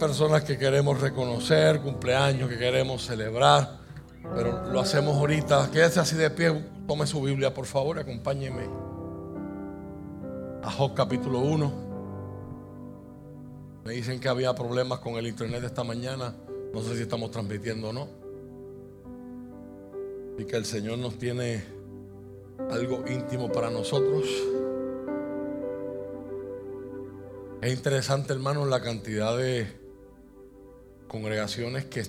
personas que queremos reconocer, cumpleaños que queremos celebrar, pero lo hacemos ahorita. Quédese así de pie, tome su Biblia por favor, acompáñeme a Job capítulo 1. Me dicen que había problemas con el internet esta mañana, no sé si estamos transmitiendo o no. Y que el Señor nos tiene algo íntimo para nosotros. Es interesante, hermano, la cantidad de congregaciones que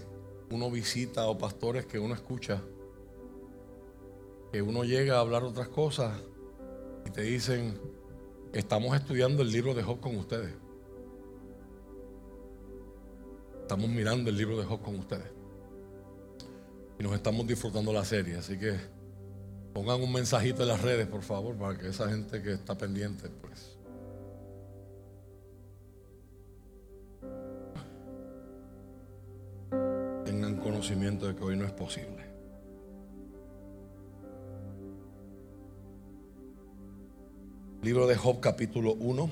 uno visita o pastores que uno escucha, que uno llega a hablar otras cosas y te dicen, estamos estudiando el libro de Job con ustedes. Estamos mirando el libro de Job con ustedes. Y nos estamos disfrutando la serie, así que pongan un mensajito en las redes, por favor, para que esa gente que está pendiente, pues conocimiento de que hoy no es posible. Libro de Job capítulo 1.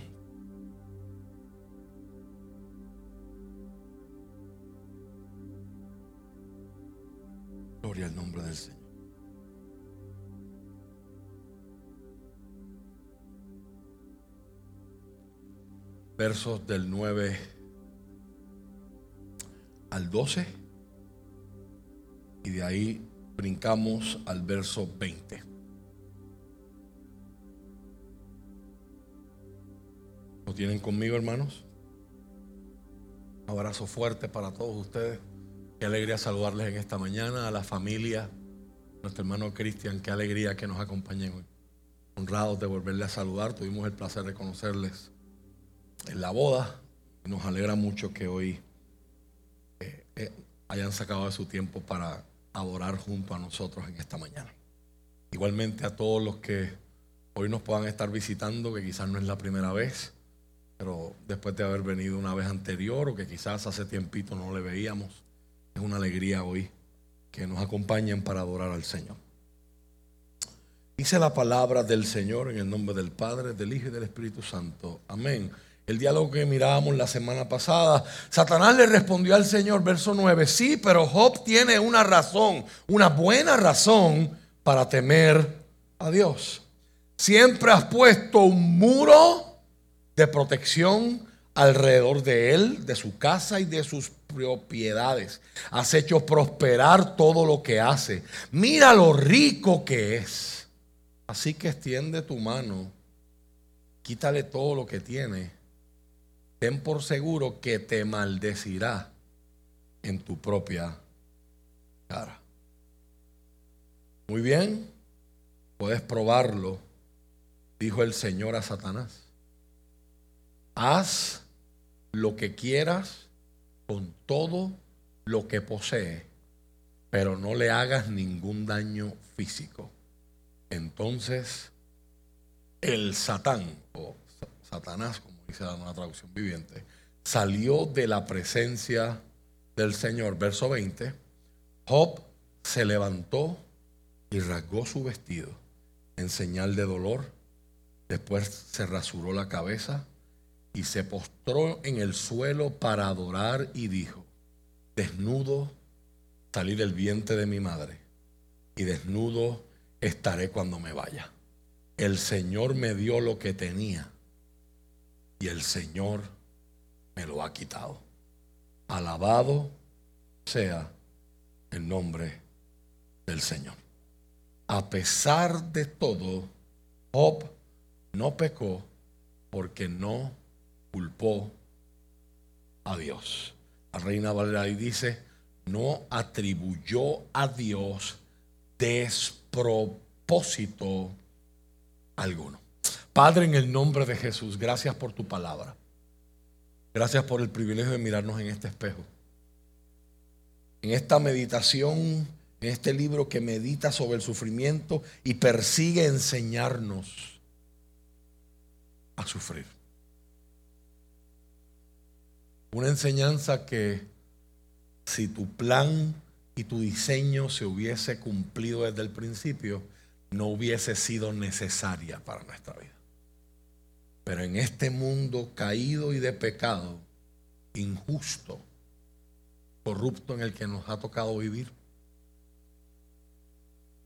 Gloria al nombre del Señor. Versos del 9 al 12. Y de ahí brincamos al verso 20. ¿Lo tienen conmigo, hermanos? Un abrazo fuerte para todos ustedes. Qué alegría saludarles en esta mañana, a la familia, nuestro hermano Cristian, qué alegría que nos acompañen hoy. Honrados de volverles a saludar, tuvimos el placer de conocerles en la boda. Nos alegra mucho que hoy eh, eh, hayan sacado de su tiempo para adorar junto a nosotros en esta mañana. Igualmente a todos los que hoy nos puedan estar visitando, que quizás no es la primera vez, pero después de haber venido una vez anterior o que quizás hace tiempito no le veíamos, es una alegría hoy que nos acompañen para adorar al Señor. Dice la palabra del Señor en el nombre del Padre, del Hijo y del Espíritu Santo. Amén el diálogo que mirábamos la semana pasada. Satanás le respondió al Señor, verso 9, sí, pero Job tiene una razón, una buena razón para temer a Dios. Siempre has puesto un muro de protección alrededor de él, de su casa y de sus propiedades. Has hecho prosperar todo lo que hace. Mira lo rico que es. Así que extiende tu mano, quítale todo lo que tiene ten por seguro que te maldecirá en tu propia cara. Muy bien, puedes probarlo, dijo el Señor a Satanás. Haz lo que quieras con todo lo que posee, pero no le hagas ningún daño físico. Entonces, el Satán, o Satanás, una traducción viviente, salió de la presencia del Señor. Verso 20, Job se levantó y rasgó su vestido en señal de dolor. Después se rasuró la cabeza y se postró en el suelo para adorar y dijo, desnudo salí del vientre de mi madre y desnudo estaré cuando me vaya. El Señor me dio lo que tenía y el Señor me lo ha quitado. Alabado sea el nombre del Señor. A pesar de todo, Job no pecó porque no culpó a Dios. La reina Valera dice, no atribuyó a Dios despropósito alguno. Padre, en el nombre de Jesús, gracias por tu palabra. Gracias por el privilegio de mirarnos en este espejo. En esta meditación, en este libro que medita sobre el sufrimiento y persigue enseñarnos a sufrir. Una enseñanza que si tu plan y tu diseño se hubiese cumplido desde el principio, no hubiese sido necesaria para nuestra vida. Pero en este mundo caído y de pecado, injusto, corrupto en el que nos ha tocado vivir,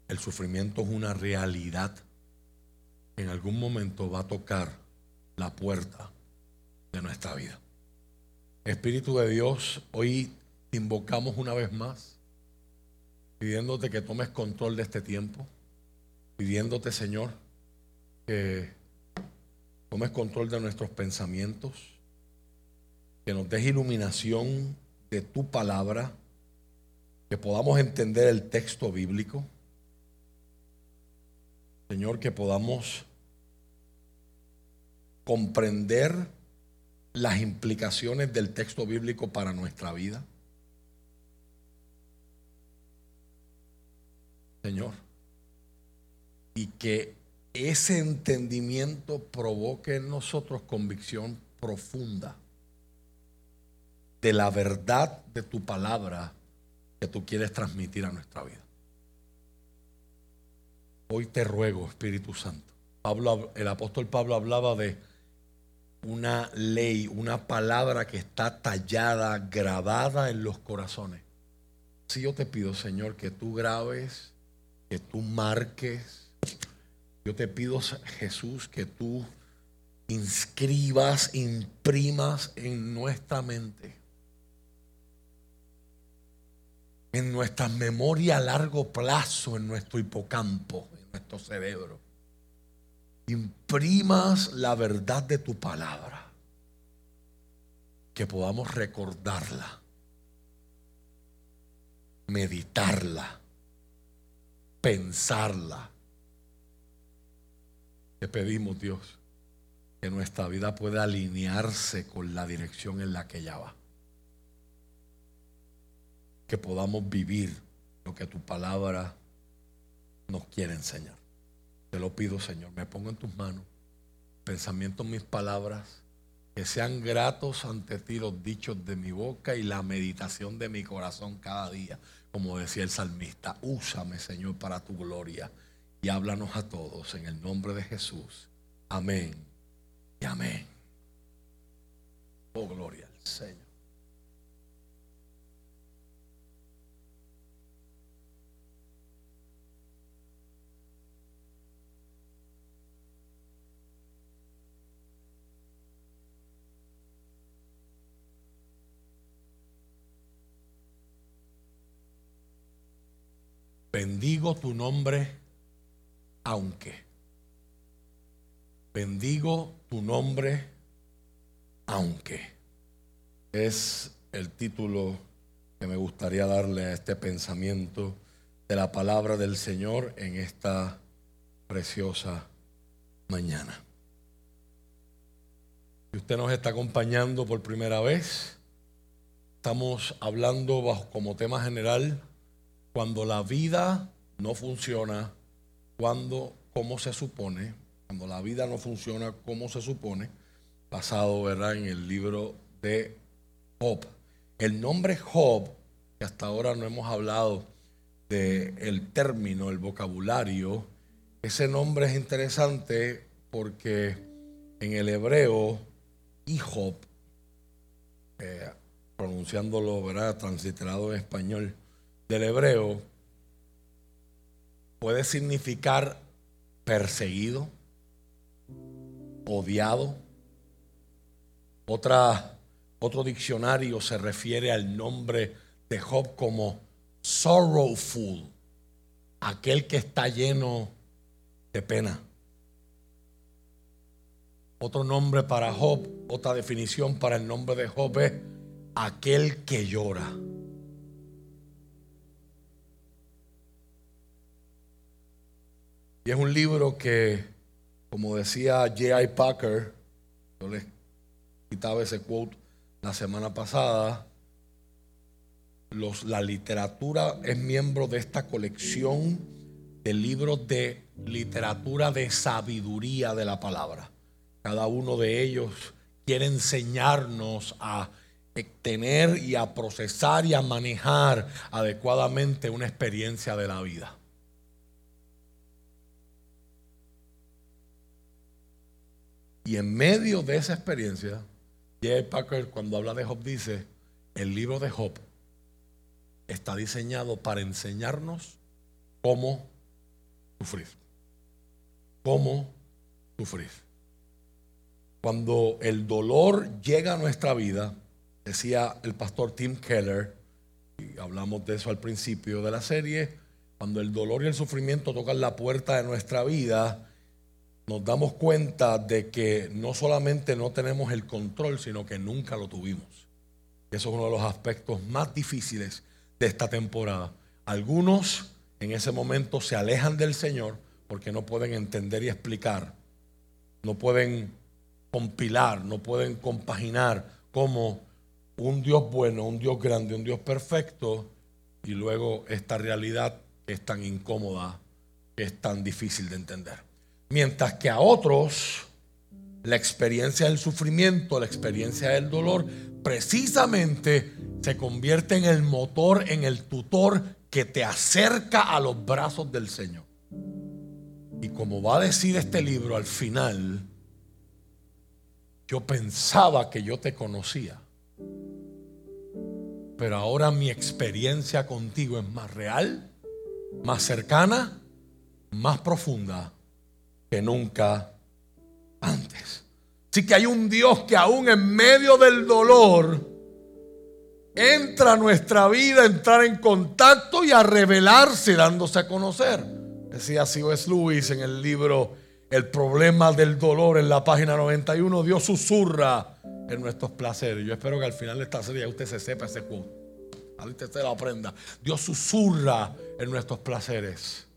el sufrimiento es una realidad. En algún momento va a tocar la puerta de nuestra vida. Espíritu de Dios, hoy te invocamos una vez más, pidiéndote que tomes control de este tiempo, pidiéndote, Señor, que tomes control de nuestros pensamientos, que nos des iluminación de tu palabra, que podamos entender el texto bíblico. Señor, que podamos comprender las implicaciones del texto bíblico para nuestra vida. Señor, y que ese entendimiento provoque en nosotros convicción profunda de la verdad de tu palabra que tú quieres transmitir a nuestra vida. Hoy te ruego, Espíritu Santo. Pablo, el apóstol Pablo hablaba de una ley, una palabra que está tallada, grabada en los corazones. Si yo te pido, Señor, que tú grabes, que tú marques, yo te pido, Jesús, que tú inscribas, imprimas en nuestra mente, en nuestra memoria a largo plazo, en nuestro hipocampo, en nuestro cerebro imprimas la verdad de tu palabra, que podamos recordarla, meditarla, pensarla. Te pedimos, Dios, que nuestra vida pueda alinearse con la dirección en la que ella va. Que podamos vivir lo que tu palabra nos quiere enseñar. Te lo pido, Señor. Me pongo en tus manos. Pensamientos, mis palabras. Que sean gratos ante ti los dichos de mi boca y la meditación de mi corazón cada día. Como decía el salmista, úsame, Señor, para tu gloria. Y háblanos a todos en el nombre de Jesús. Amén y amén. Oh, gloria al Señor. bendigo tu nombre aunque. Bendigo tu nombre aunque. Es el título que me gustaría darle a este pensamiento de la palabra del Señor en esta preciosa mañana. Si usted nos está acompañando por primera vez, estamos hablando bajo como tema general cuando la vida no funciona, cuando como se supone, cuando la vida no funciona como se supone, basado ¿verdad? en el libro de Job. El nombre Job, que hasta ahora no hemos hablado del el término, el vocabulario, ese nombre es interesante porque en el hebreo, Job, eh, pronunciándolo, ¿verdad? transliterado en español, del hebreo puede significar perseguido, odiado. Otro diccionario se refiere al nombre de Job como sorrowful, aquel que está lleno de pena. Otro nombre para Job, otra definición para el nombre de Job es aquel que llora. Y es un libro que, como decía J.I. Packer, yo les quitaba ese quote la semana pasada, la literatura es miembro de esta colección de libros de literatura de sabiduría de la palabra. Cada uno de ellos quiere enseñarnos a tener y a procesar y a manejar adecuadamente una experiencia de la vida. Y en medio de esa experiencia J. Packer cuando habla de Job dice, el libro de Job está diseñado para enseñarnos cómo sufrir. Cómo sufrir. Cuando el dolor llega a nuestra vida, decía el pastor Tim Keller, y hablamos de eso al principio de la serie, cuando el dolor y el sufrimiento tocan la puerta de nuestra vida, nos damos cuenta de que no solamente no tenemos el control, sino que nunca lo tuvimos. Eso es uno de los aspectos más difíciles de esta temporada. Algunos en ese momento se alejan del Señor porque no pueden entender y explicar, no pueden compilar, no pueden compaginar como un Dios bueno, un Dios grande, un Dios perfecto, y luego esta realidad es tan incómoda, que es tan difícil de entender. Mientras que a otros la experiencia del sufrimiento, la experiencia del dolor, precisamente se convierte en el motor, en el tutor que te acerca a los brazos del Señor. Y como va a decir este libro al final, yo pensaba que yo te conocía, pero ahora mi experiencia contigo es más real, más cercana, más profunda que nunca antes. Así que hay un Dios que aún en medio del dolor entra a nuestra vida, a entrar en contacto y a revelarse dándose a conocer. Decía C.S. Lewis en el libro El problema del dolor en la página 91, Dios susurra en nuestros placeres. Yo espero que al final de esta serie usted se sepa ese. A usted se lo aprenda. Dios susurra en nuestros placeres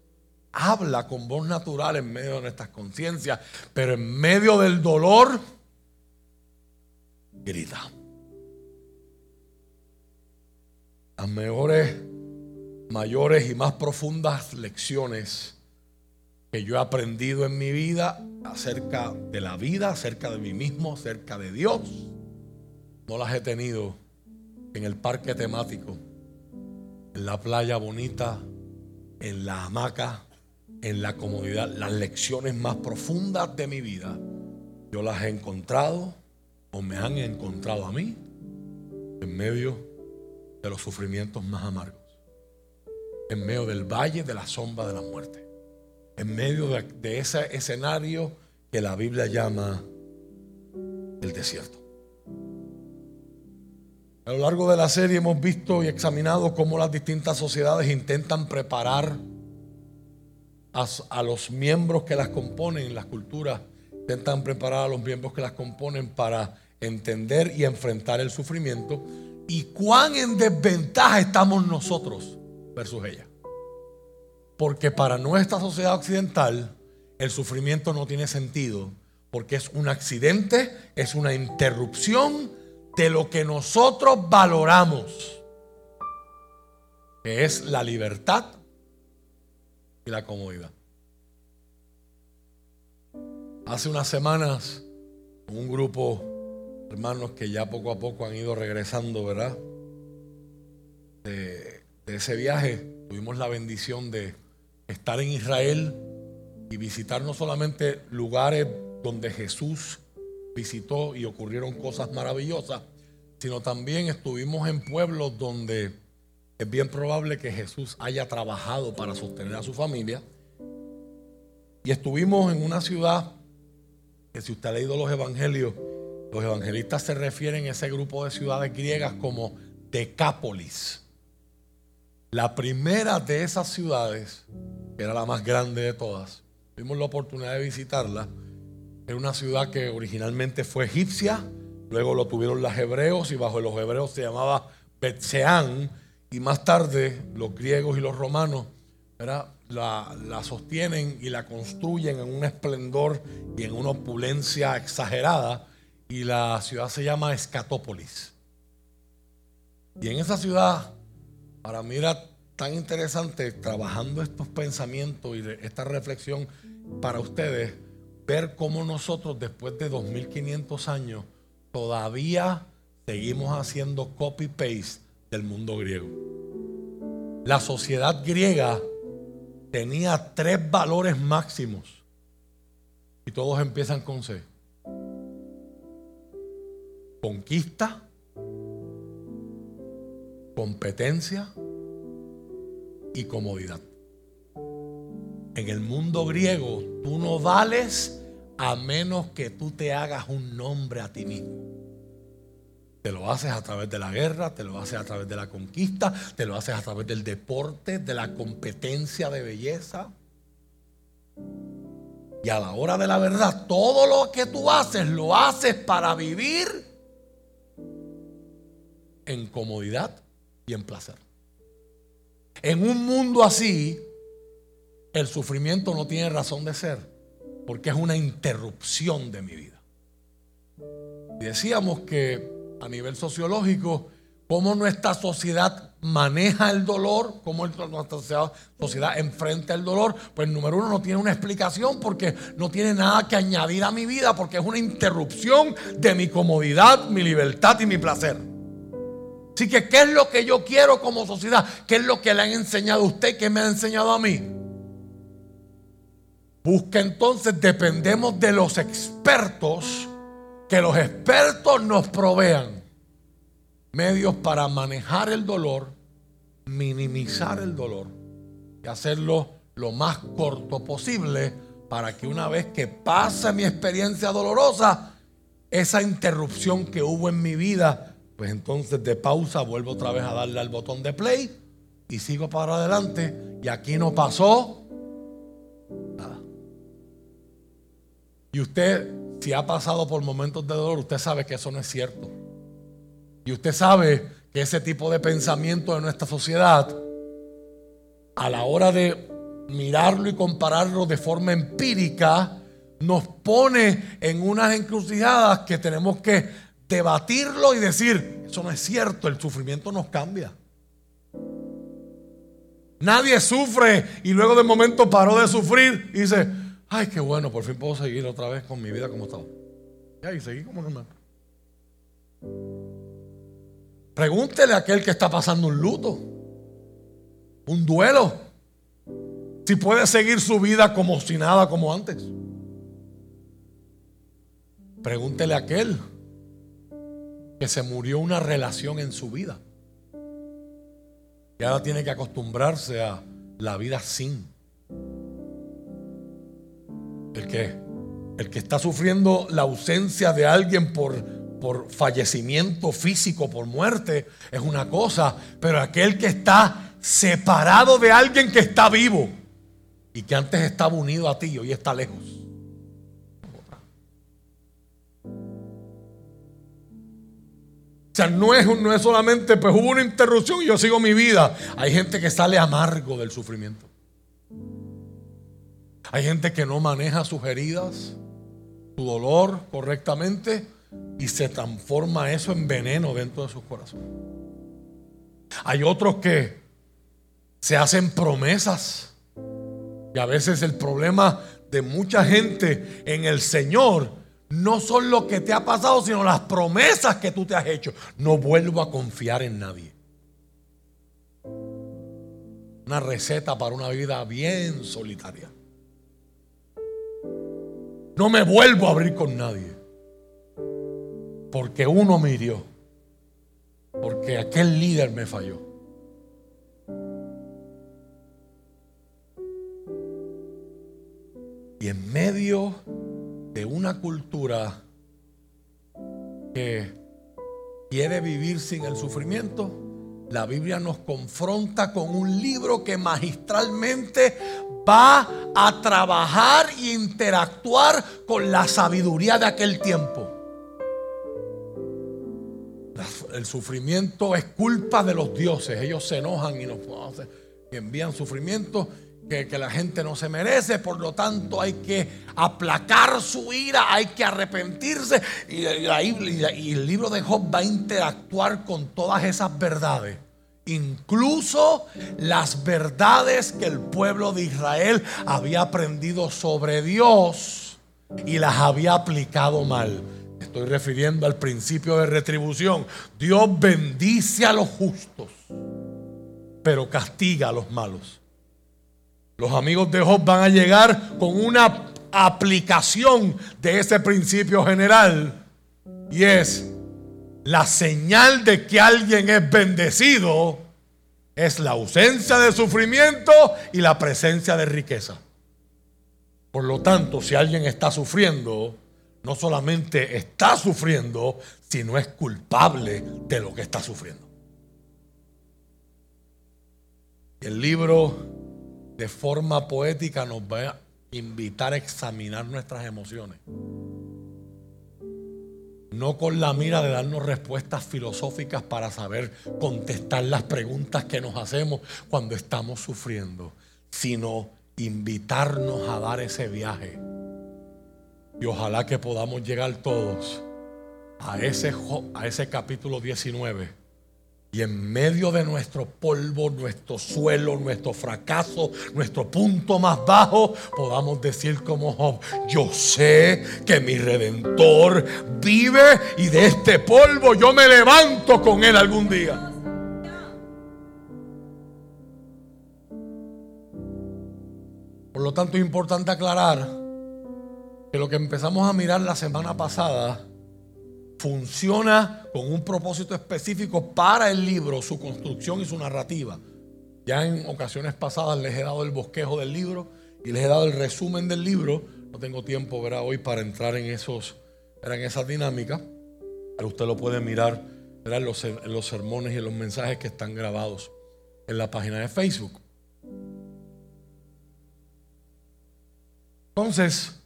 habla con voz natural en medio de nuestras conciencias, pero en medio del dolor, grita. Las mejores, mayores y más profundas lecciones que yo he aprendido en mi vida acerca de la vida, acerca de mí mismo, acerca de Dios, no las he tenido en el parque temático, en la playa bonita, en la hamaca, en la comodidad, las lecciones más profundas de mi vida, yo las he encontrado o me han encontrado a mí en medio de los sufrimientos más amargos, en medio del valle de la sombra de la muerte, en medio de, de ese escenario que la Biblia llama el desierto. A lo largo de la serie hemos visto y examinado cómo las distintas sociedades intentan preparar a, los miembros que las componen, las culturas intentan preparar a los miembros que las componen para entender y enfrentar el sufrimiento y cuán en desventaja estamos nosotros versus ella. Porque para nuestra sociedad occidental el sufrimiento no tiene sentido, porque es un accidente, es una interrupción de lo que nosotros valoramos, que es la libertad y la comodidad. Hace unas semanas, un grupo de hermanos que ya poco a poco han ido regresando, ¿verdad? De, ese viaje, tuvimos la bendición de estar en Israel y visitar no solamente lugares donde Jesús visitó y ocurrieron cosas maravillosas, sino también estuvimos en pueblos donde es bien probable que Jesús haya trabajado para sostener a su familia. Y estuvimos en una ciudad que si usted ha leído los evangelios, los evangelistas se refieren a ese grupo de ciudades griegas como Decápolis. La primera de esas ciudades, que era la más grande de todas, tuvimos la oportunidad de visitarla. Era una ciudad que originalmente fue egipcia, luego lo tuvieron los hebreos y bajo los hebreos se llamaba Betseán y más tarde los griegos y los romanos La, sostienen y la construyen en un esplendor y en una opulencia exagerada. Y la ciudad se llama Escatópolis. Y en esa ciudad, para mí era tan interesante trabajando estos pensamientos y esta reflexión para ustedes, ver cómo nosotros después de 2500 años todavía seguimos haciendo copy-paste del mundo griego. La sociedad griega tenía tres valores máximos y todos empiezan con C. conquista, competencia y comodidad. En el mundo griego, tú no vales a menos que tú te hagas un nombre a ti mismo. Te lo haces a través de la guerra, te lo haces a través de la conquista, te lo haces a través del deporte, de la competencia de belleza. Y a la hora de la verdad, todo lo que tú haces lo haces para vivir en comodidad y en placer. En un mundo así, el sufrimiento no tiene razón de ser, porque es una interrupción de mi vida. Decíamos que a nivel sociológico, cómo nuestra sociedad maneja el dolor, cómo nuestra sociedad enfrenta el dolor, pues número uno no tiene una explicación porque no tiene nada que añadir a mi vida, porque es una interrupción de mi comodidad, mi libertad y mi placer. Así que, ¿qué es lo que yo quiero como sociedad? ¿Qué es lo que le han enseñado a usted? ¿Qué me ha enseñado a mí? Busca entonces, dependemos de los expertos, que los expertos nos provean medios para manejar el dolor, minimizar el dolor y hacerlo lo más corto posible para que una vez que pase mi experiencia dolorosa, esa interrupción que hubo en mi vida, pues entonces de pausa vuelvo otra vez a darle al botón de play y sigo para adelante y aquí no pasó nada. Y usted, si ha pasado por momentos de dolor, usted sabe que eso no es cierto. Y usted sabe que ese tipo de pensamiento de nuestra sociedad, a la hora de mirarlo y compararlo de forma empírica, nos pone en unas encrucijadas que tenemos que debatirlo y decir, eso no es cierto, el sufrimiento nos cambia. Nadie sufre y luego de momento paró de sufrir y dice, ay, qué bueno, por fin puedo seguir otra vez con mi vida como estaba. Y seguí como normal. Pregúntele a aquel que está pasando un luto, un duelo, si puede seguir su vida como si nada, como antes. Pregúntele a aquel que se murió una relación en su vida. Y ahora tiene que acostumbrarse a la vida sin. El que, el que está sufriendo la ausencia de alguien por por fallecimiento físico, por muerte, es una cosa, pero aquel que está separado de alguien que está vivo y que antes estaba unido a ti y hoy está lejos. O sea, no es, no es solamente, pues hubo una interrupción y yo sigo mi vida. Hay gente que sale amargo del sufrimiento. Hay gente que no maneja sus heridas, su dolor correctamente y se transforma eso en veneno dentro de sus corazones. Hay otros que se hacen promesas y a veces el problema de mucha gente en el Señor no son lo que te ha pasado, sino las promesas que tú te has hecho. No vuelvo a confiar en nadie. Una receta para una vida bien solitaria. No me vuelvo a abrir con nadie. Porque uno me hirió. Porque aquel líder me falló. Y en medio de una cultura que quiere vivir sin el sufrimiento, la Biblia nos confronta con un libro que magistralmente va a trabajar e interactuar con la sabiduría de aquel tiempo el sufrimiento es culpa de los dioses. Ellos se enojan y nos envían sufrimiento que, que, la gente no se merece. Por lo tanto, hay que aplacar su ira, hay que arrepentirse. Y, y el libro de Job va a interactuar con todas esas verdades. Incluso las verdades que el pueblo de Israel había aprendido sobre Dios y las había aplicado mal. Estoy refiriendo al principio de retribución. Dios bendice a los justos, pero castiga a los malos. Los amigos de Job van a llegar con una aplicación de ese principio general y es, la señal de que alguien es bendecido es la ausencia de sufrimiento y la presencia de riqueza. Por lo tanto, si alguien está sufriendo, no solamente está sufriendo, sino es culpable de lo que está sufriendo. El libro de forma poética nos va a invitar a examinar nuestras emociones. No con la mira de darnos respuestas filosóficas para saber contestar las preguntas que nos hacemos cuando estamos sufriendo, sino invitarnos a dar ese viaje. Y ojalá que podamos llegar todos a ese, capítulo 19 y en medio de nuestro polvo, nuestro suelo, nuestro fracaso, nuestro punto más bajo, podamos decir como Job, yo sé que mi redentor vive y de este polvo yo me levanto con él algún día. Por lo tanto es importante aclarar que lo que empezamos a mirar la semana pasada funciona con un propósito específico para el libro, su construcción y su narrativa. Ya en ocasiones pasadas les he dado el bosquejo del libro y les he dado el resumen del libro. No tengo tiempo ¿verdad? hoy para entrar en, esos, en esa dinámica, pero usted lo puede mirar En, los, en los sermones y en los mensajes que están grabados en la página de Facebook. Entonces,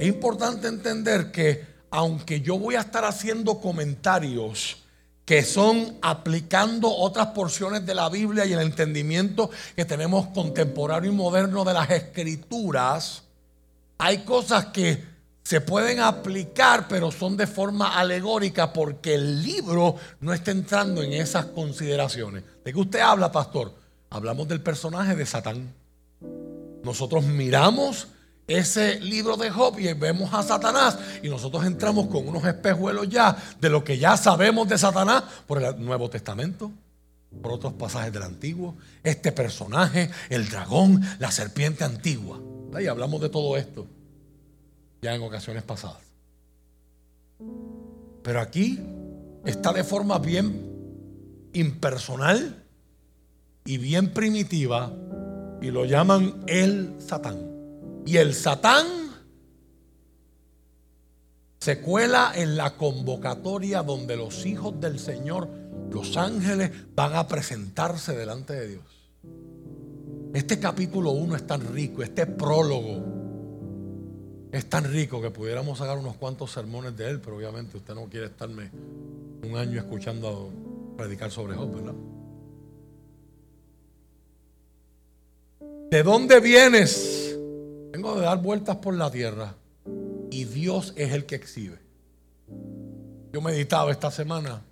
es importante entender que aunque yo voy a estar haciendo comentarios que son aplicando otras porciones de la Biblia y el entendimiento que tenemos contemporáneo y moderno de las escrituras, hay cosas que se pueden aplicar, pero son de forma alegórica porque el libro no está entrando en esas consideraciones. ¿De qué usted habla, pastor? Hablamos del personaje de Satán. Nosotros miramos ese libro de Job y vemos a Satanás y nosotros entramos con unos espejuelos ya de lo que ya sabemos de Satanás por el Nuevo Testamento, por otros pasajes del Antiguo, este personaje, el dragón, la serpiente antigua. Y hablamos de todo esto ya en ocasiones pasadas. Pero aquí está de forma bien impersonal y bien primitiva y lo llaman el Satán. Y el Satán se cuela en la convocatoria donde los hijos del Señor, los ángeles, van a presentarse delante de Dios. Este capítulo 1 es tan rico, este prólogo es tan rico que pudiéramos sacar unos cuantos sermones de él, pero obviamente usted no quiere estarme un año escuchando predicar sobre Job, ¿verdad? ¿De dónde vienes? Vengo de dar vueltas por la tierra y Dios es el que exhibe. Yo meditaba esta semana.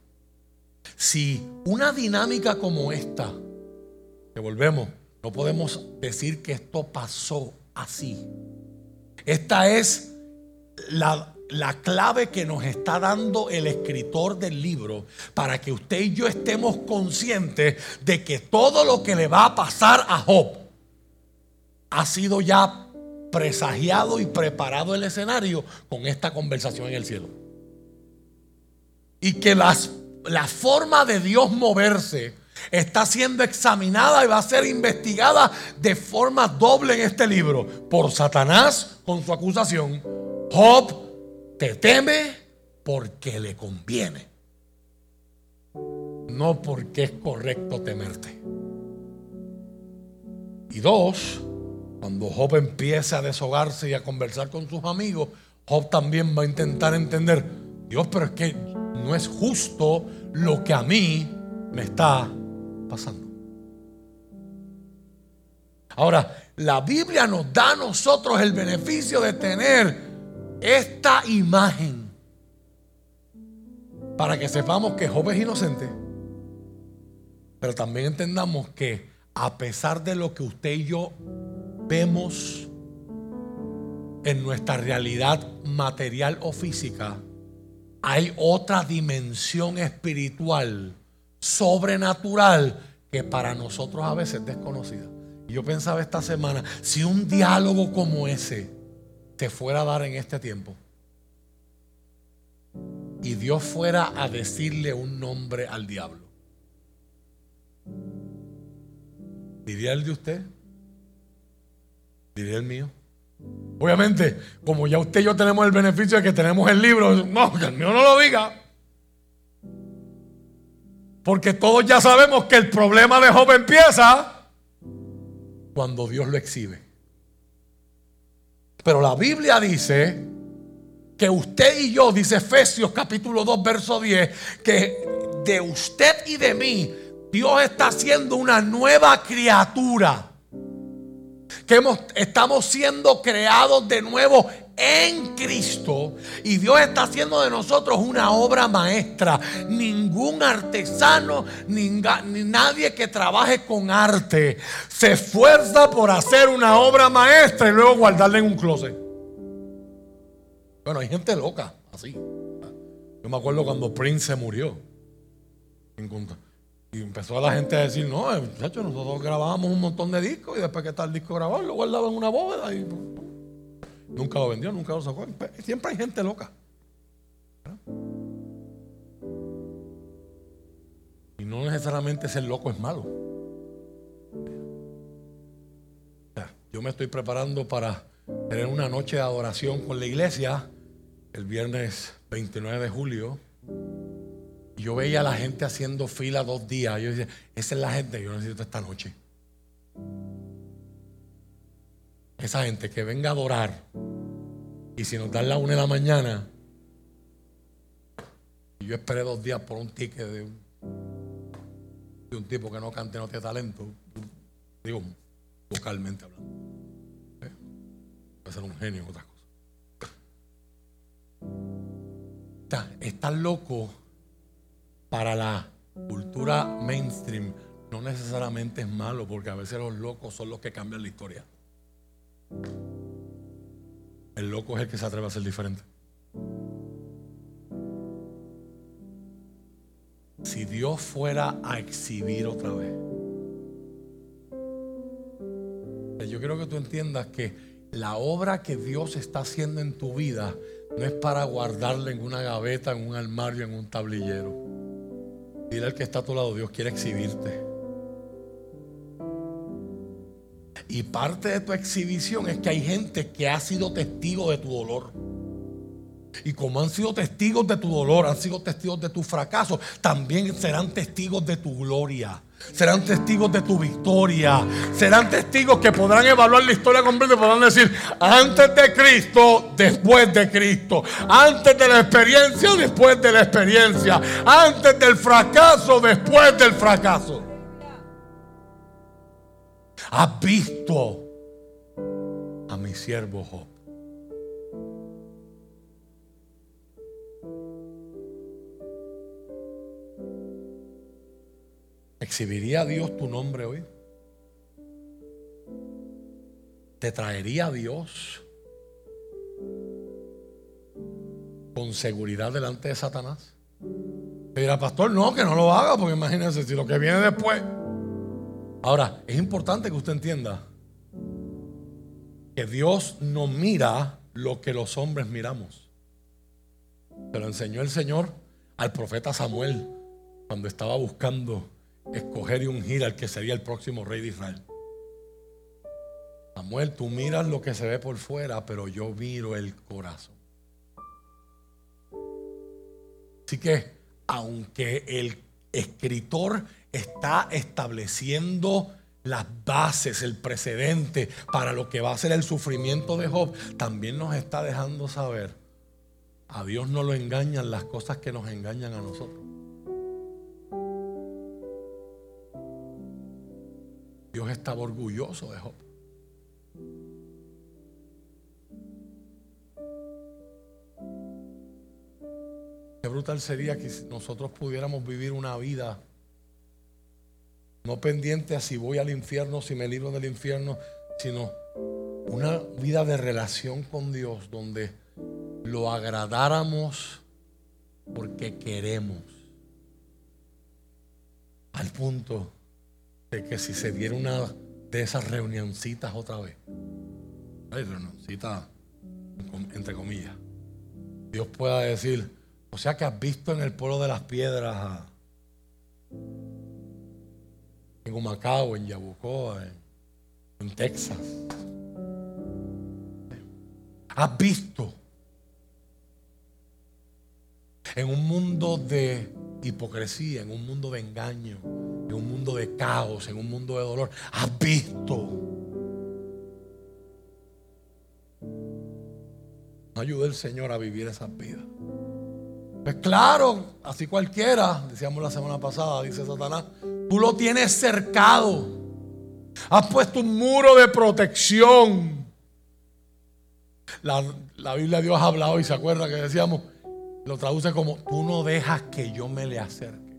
Si una dinámica como esta, que volvemos, no podemos decir que esto pasó así. Esta es la, la, clave que nos está dando el escritor del libro para que usted y yo estemos conscientes de que todo lo que le va a pasar a Job ha sido ya presagiado y preparado el escenario con esta conversación en el cielo. Y que las, la forma de Dios moverse está siendo examinada y va a ser investigada de forma doble en este libro. Por Satanás con su acusación. Job te teme porque le conviene. No porque es correcto temerte. Y dos, cuando Job empiece a deshogarse y a conversar con sus amigos, Job también va a intentar entender, Dios, pero es que no es justo lo que a mí me está pasando. Ahora, la Biblia nos da a nosotros el beneficio de tener esta imagen para que sepamos que Job es inocente, pero también entendamos que a pesar de lo que usted y yo vemos en nuestra realidad material o física, hay otra dimensión espiritual, sobrenatural, que para nosotros a veces es desconocida. Yo pensaba esta semana, si un diálogo como ese te fuera a dar en este tiempo, y Dios fuera a decirle un nombre al diablo, ¿diría el de usted? ¿Diría el mío? Obviamente, como ya usted y yo tenemos el beneficio de que tenemos el libro, no, que el mío no lo diga. Porque todos ya sabemos que el problema de Job empieza cuando Dios lo exhibe. Pero la Biblia dice que usted y yo, dice Efesios capítulo 2, verso 10, que de usted y de mí, Dios está haciendo una nueva criatura. Que estamos siendo creados de nuevo en Cristo y Dios está haciendo de nosotros una obra maestra. Ningún artesano, ni, nadie que trabaje con arte se esfuerza por hacer una obra maestra y luego guardarla en un closet. Bueno, hay gente loca, así. Yo me acuerdo cuando Prince se murió. Y empezó la gente a decir, no, muchachos, nosotros grabábamos un montón de discos y después que está el disco grabado, lo guardaba en una bóveda y nunca lo vendió, nunca lo sacó. Siempre hay gente loca. Y no necesariamente ser loco es malo. Yo me estoy preparando para tener una noche de adoración con la iglesia el viernes 29 de julio. Yo veía a la gente haciendo fila dos días. Yo decía, esa es la gente que yo necesito esta noche. Esa gente que venga a adorar. Y si nos dan la una de la mañana, yo esperé dos días por un ticket de un, tipo que no cante, no tiene talento. Digo, vocalmente hablando. Puede ser un genio en otras cosas. Estar loco para la cultura mainstream no necesariamente es malo, porque a veces los locos son los que cambian la historia. El loco es el que se atreve a ser diferente. Si Dios fuera a exhibir otra vez, yo quiero que tú entiendas que la obra que Dios está haciendo en tu vida no es para guardarla en una gaveta, en un armario, en un tablillero. Dile al que está a tu lado, Dios quiere exhibirte. Y parte de tu exhibición es que hay gente que ha sido testigo de tu dolor. Y como han sido testigos de tu dolor, han sido testigos de tu fracaso, también serán testigos de tu gloria. Serán testigos de tu victoria. Serán testigos que podrán evaluar la historia completa y podrán decir, antes de Cristo, después de Cristo. Antes de la experiencia, después de la experiencia. Antes del fracaso, después del fracaso. Has visto a mi siervo Job. ¿Exhibiría a Dios tu nombre hoy? ¿Te traería a Dios con seguridad delante de Satanás? Te dirá, pastor, no, que no lo haga, porque imagínense si lo que viene después. Ahora, es importante que usted entienda que Dios no mira lo que los hombres miramos. Se lo enseñó el Señor al profeta Samuel cuando estaba buscando escoger y ungir al que sería el próximo rey de Israel. Samuel, tú miras lo que se ve por fuera, pero yo miro el corazón. Así que, aunque el escritor está estableciendo las bases, el precedente para lo que va a ser el sufrimiento de Job, también nos está dejando saber, a Dios no lo engañan las cosas que nos engañan a nosotros. Dios estaba orgulloso de Job. Qué brutal sería que nosotros pudiéramos vivir una vida no pendiente a si voy al infierno, si me libro del infierno, sino una vida de relación con Dios donde lo agradáramos porque queremos. Al punto de que si se diera una de esas reunioncitas otra vez, hay reunioncita entre comillas, Dios pueda decir, O sea que has visto en el pueblo de las piedras, en Humacao, en Yabucoa, en Texas. Has visto en un mundo de hipocresía, en un mundo de engaño, en un mundo de caos, en un mundo de dolor. Has visto. Ayuda el Señor a vivir esas vidas. Pues claro, así cualquiera, decíamos la semana pasada, dice Satanás, tú lo tienes cercado. Has puesto un muro de protección. La, la Biblia de Dios ha hablado y se acuerda que decíamos, lo traduce como, tú no dejas que yo me le acerque.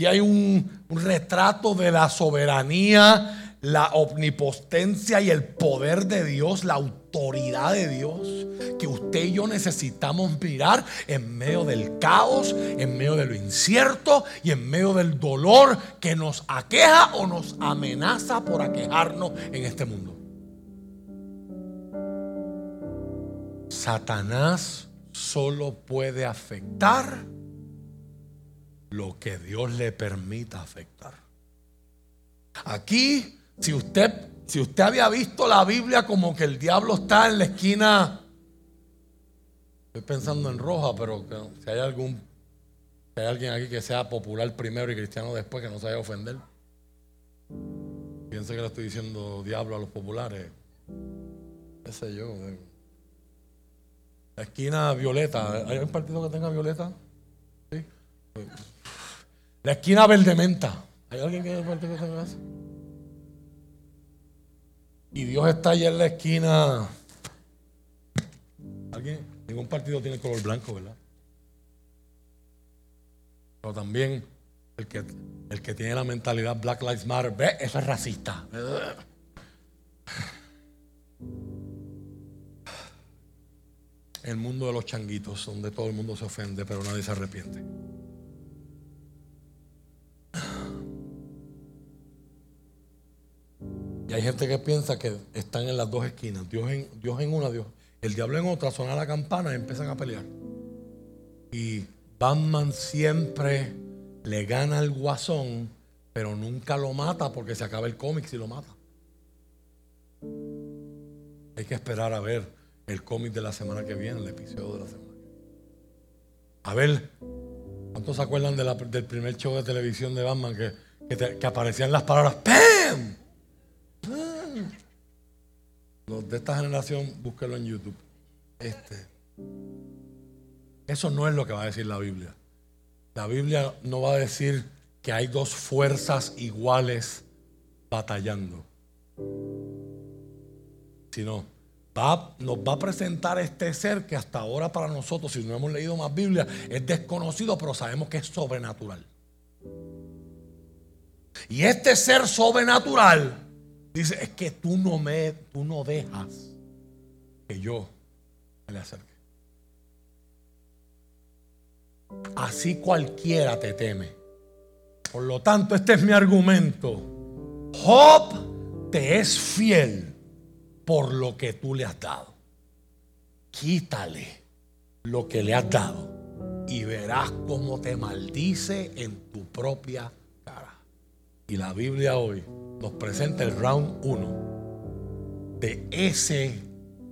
Aquí hay un, un retrato de la soberanía, la omnipotencia y el poder de Dios, la autoridad de Dios, que usted y yo necesitamos mirar en medio del caos, en medio de lo incierto y en medio del dolor que nos aqueja o nos amenaza por aquejarnos en este mundo. Satanás solo puede afectar lo que Dios le permita afectar. Aquí, si usted, si usted había visto la Biblia como que el diablo está en la esquina, estoy pensando en roja, pero si hay algún, si hay alguien aquí que sea popular primero y cristiano después, que no se vaya a ofender. Piense que le estoy diciendo diablo a los populares. ¿Qué sé yo? La esquina violeta. ¿Hay un partido que tenga violeta? Sí. La esquina verde menta. ¿Hay alguien que tenga eso? Y Dios está allá en la esquina. ¿Alguien? Ningún partido tiene color blanco, ¿verdad? Pero también el que, el que tiene la mentalidad Black Lives Matter, ve, eso es racista. el mundo de los changuitos, donde todo el mundo se ofende, pero nadie se arrepiente. Y hay gente que piensa que están en las dos esquinas, Dios en, Dios en una, Dios, el diablo en otra, suena la campana y empiezan a pelear. Y Batman siempre le gana al guasón, pero nunca lo mata porque se acaba el cómic si lo mata. Hay que esperar a ver el cómic de la semana que viene, el episodio de la semana que. A ver, ¿cuántos se acuerdan del primer show de televisión de Batman que, que, aparecían las palabras ¡Pam! Los de esta generación, búsquenlo en YouTube. Este. Eso no es lo que va a decir la Biblia. La Biblia no va a decir que hay dos fuerzas iguales batallando, sino nos va a presentar este ser que hasta ahora para nosotros, si no hemos leído más Biblia, es desconocido, pero sabemos que es sobrenatural. Y este ser sobrenatural dice, es que tú no me, tú no dejas que yo me le acerque. Así cualquiera te teme. Por lo tanto, este es mi argumento. Job te es fiel por lo que tú le has dado. Quítale lo que le has dado y verás cómo te maldice en tu propia cara. Y la Biblia hoy nos presenta el round 1 de ese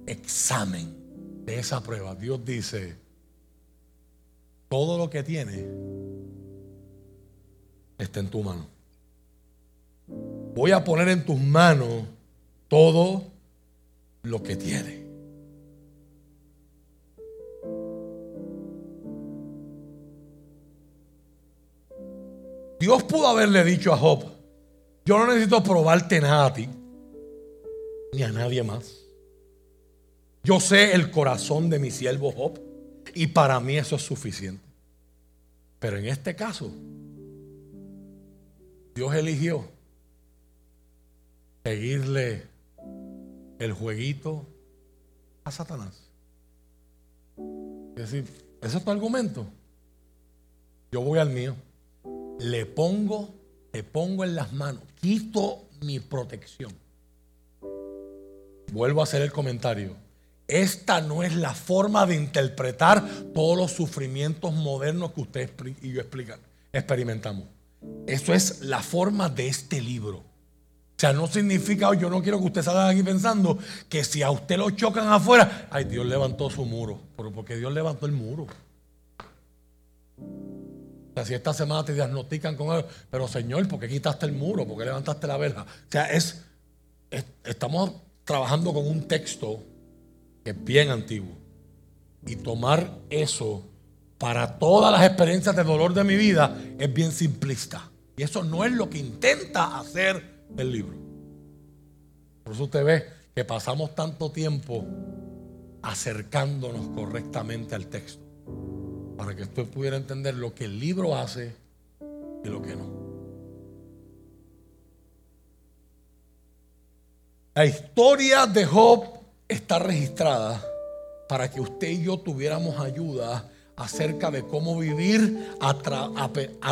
examen, de esa prueba. Dios dice, todo lo que tiene está en tu mano. Voy a poner en tus manos todo lo que tiene. Dios pudo haberle dicho a Job, yo no necesito probarte nada a ti, ni a nadie más. Yo sé el corazón de mi siervo Job y para mí eso es suficiente. Pero en este caso, Dios eligió seguirle el jueguito a Satanás. Es decir, ese es tu argumento. Yo voy al mío. Le pongo, le pongo en las manos, quito mi protección. Vuelvo a hacer el comentario. esta no es la forma de interpretar todos los sufrimientos modernos que usted y yo experimentamos. Eso es la forma de este libro. O sea, no significa, yo no quiero que usted salga aquí pensando que si a usted lo chocan afuera, ay, Dios levantó su muro. Pero porque Dios levantó el muro. Si esta semana te diagnostican con algo, pero Señor, ¿por qué quitaste el muro? ¿Por qué levantaste la verja? O sea, es, estamos trabajando con un texto que es bien antiguo. Y tomar eso para todas las experiencias de dolor de mi vida es bien simplista. Y eso no es lo que intenta hacer el libro. Por eso usted ve que pasamos tanto tiempo acercándonos correctamente al texto, para que usted pudiera entender lo que el libro hace y lo que no. La historia de Job está registrada para que usted y yo tuviéramos ayuda acerca de cómo vivir a,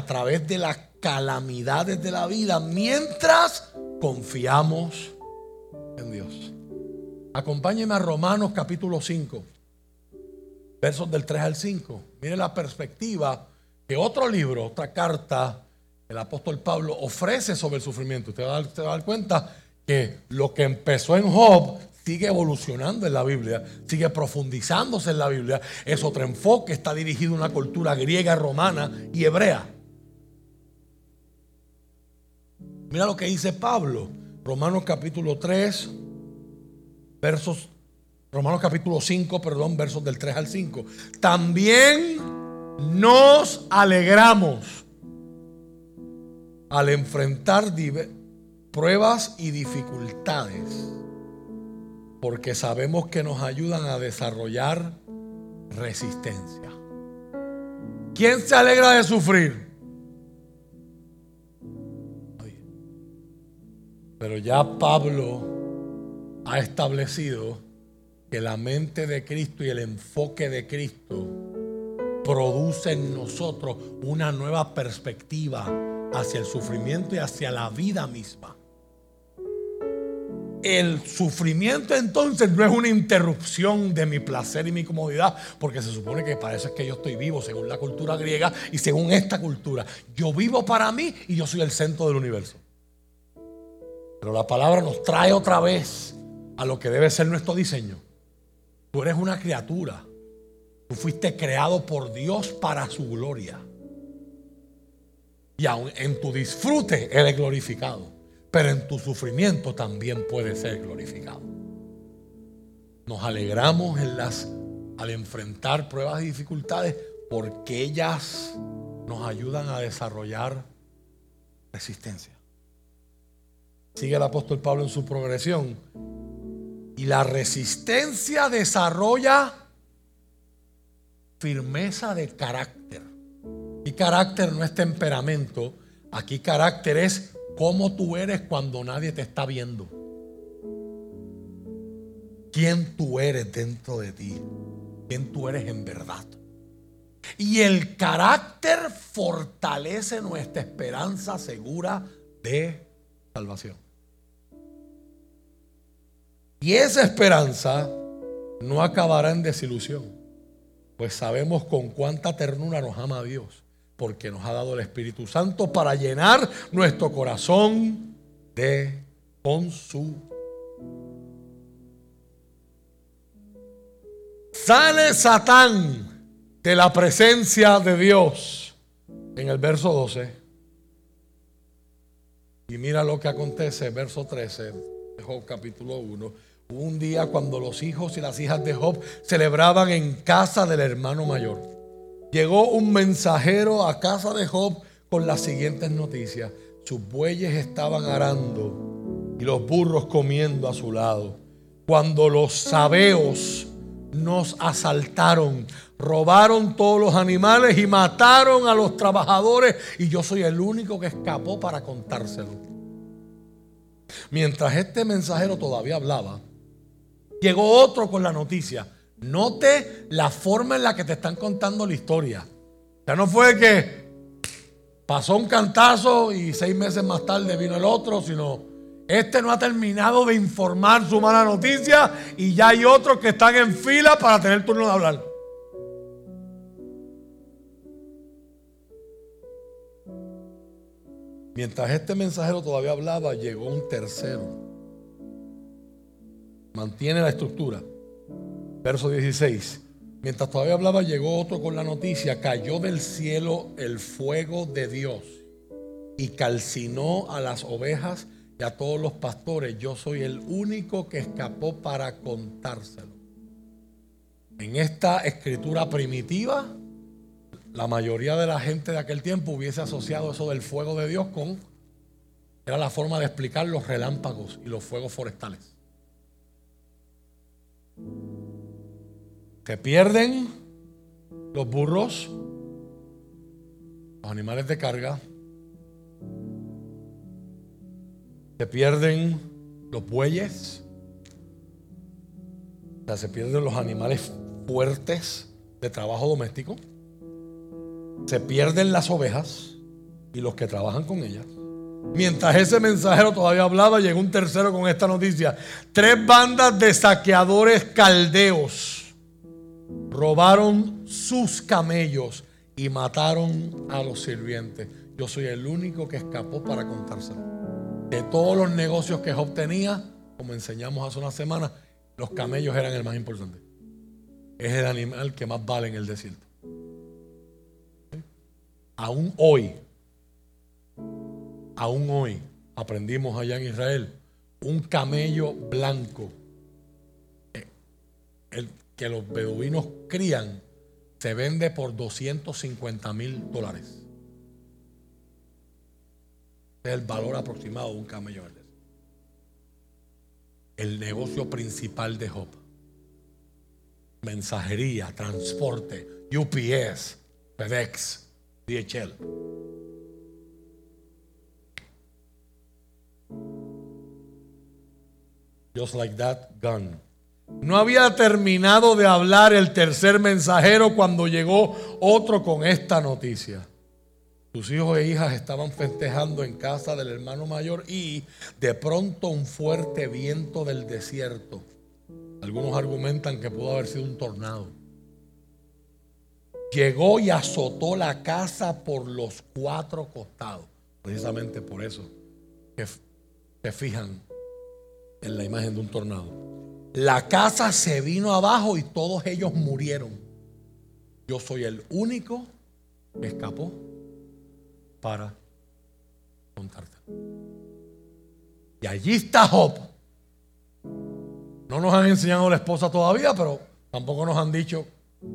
través de la calamidades de la vida mientras confiamos en Dios. Acompáñeme a Romanos capítulo 5, versos del 3 al 5. Mire la perspectiva que otro libro, otra carta, el apóstol Pablo ofrece sobre el sufrimiento. Usted va, a dar, cuenta que lo que empezó en Job sigue evolucionando en la Biblia, sigue profundizándose en la Biblia. Es otro enfoque, está dirigido a una cultura griega, romana y hebrea. Mira lo que dice Pablo, Romanos capítulo 3, versos, Romanos capítulo 5, perdón, versos del 3 al 5. También nos alegramos al enfrentar pruebas y dificultades, porque sabemos que nos ayudan a desarrollar resistencia. ¿Quién se alegra de sufrir? Pero ya Pablo ha establecido que la mente de Cristo y el enfoque de Cristo produce en nosotros una nueva perspectiva hacia el sufrimiento y hacia la vida misma. El sufrimiento entonces no es una interrupción de mi placer y mi comodidad, porque se supone que para eso es que yo estoy vivo, según la cultura griega y según esta cultura. Yo vivo para mí y yo soy el centro del universo. Pero la palabra nos trae otra vez a lo que debe ser nuestro diseño. Tú eres una criatura. Tú fuiste creado por Dios para su gloria. Y aun en tu disfrute Él es glorificado. Pero en tu sufrimiento también puede ser glorificado. Nos alegramos en las, al enfrentar pruebas y dificultades porque ellas nos ayudan a desarrollar resistencia. Sigue el apóstol Pablo en su progresión. Y la resistencia desarrolla firmeza de carácter. Y carácter no es temperamento. Aquí carácter es cómo tú eres cuando nadie te está viendo. Quién tú eres dentro de ti. Quién tú eres en verdad. Y el carácter fortalece nuestra esperanza segura de salvación. Y esa esperanza no acabará en desilusión, pues sabemos con cuánta ternura nos ama Dios, porque nos ha dado el Espíritu Santo para llenar nuestro corazón de con su Sale Satán de la presencia de Dios en el verso 12. Y mira lo que acontece, verso 13 de Job capítulo 1 un día cuando los hijos y las hijas de Job celebraban en casa del hermano mayor. Llegó un mensajero a casa de Job con las siguientes noticias. Sus bueyes estaban arando y los burros comiendo a su lado. Cuando los sabeos nos asaltaron, robaron todos los animales y mataron a los trabajadores y yo soy el único que escapó para contárselo. Mientras este mensajero todavía hablaba, Llegó otro con la noticia. Note la forma en la que te están contando la historia. Ya no fue que pasó un cantazo y seis meses más tarde vino el otro, sino Este no ha terminado de informar su mala noticia y ya hay otros que están en fila para tener turno de hablar. Mientras este mensajero todavía hablaba, llegó un tercero. Mantiene la estructura. Verso 16. Mientras todavía hablaba, llegó otro con la noticia. Cayó del cielo el fuego de Dios y calcinó a las ovejas y a todos los pastores. Yo soy el único que escapó para contárselo. En esta escritura primitiva, la mayoría de la gente de aquel tiempo hubiese asociado eso del fuego de Dios con, era la forma de explicar los relámpagos y los fuegos forestales. Se pierden los burros, los animales de carga, se pierden los bueyes, o sea, se pierden los animales fuertes de trabajo doméstico se pierden las ovejas y los que trabajan con ellas. Mientras ese mensajero todavía hablaba, llegó un tercero con esta noticia. Tres bandas de saqueadores caldeos robaron sus camellos y mataron a los sirvientes. Yo soy el único que escapó para contárselo. De todos los negocios que Job tenía, como enseñamos hace una semana, los camellos eran el más importante. Es el animal que más vale en el desierto aún hoy, aún hoy, aprendimos allá en Israel, un camello blanco, eh, el que los beduinos crían, se vende por 250 mil dólares. es el valor aproximado de un camello. El negocio principal de Job. Mensajería, transporte, UPS, FedEx, DHL. Just like that, gun. No había terminado de hablar el tercer mensajero cuando llegó otro con esta noticia. Sus hijos e hijas estaban festejando en casa del hermano mayor y de pronto un fuerte viento del desierto. Algunos argumentan que pudo haber sido un tornado llegó y azotó la casa por los cuatro costados. Precisamente por eso que se fijan en la imagen de un tornado. La casa se vino abajo y todos ellos murieron. Yo soy el único que escapó para contarte. Y allí está Job. No nos han enseñado la esposa todavía, pero tampoco nos han dicho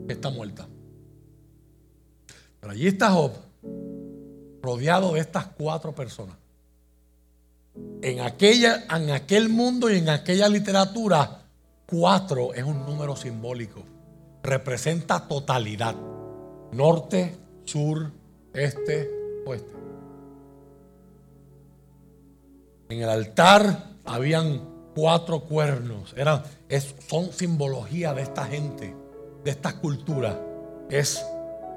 que está muerta. Pero allí está Job, rodeado de estas cuatro personas. En, aquella, en aquel mundo y en aquella literatura, cuatro es un número simbólico. Representa totalidad. Norte, sur, este, oeste. En el altar habían cuatro cuernos. Eran, es, son simbología de esta gente, de esta cultura. Es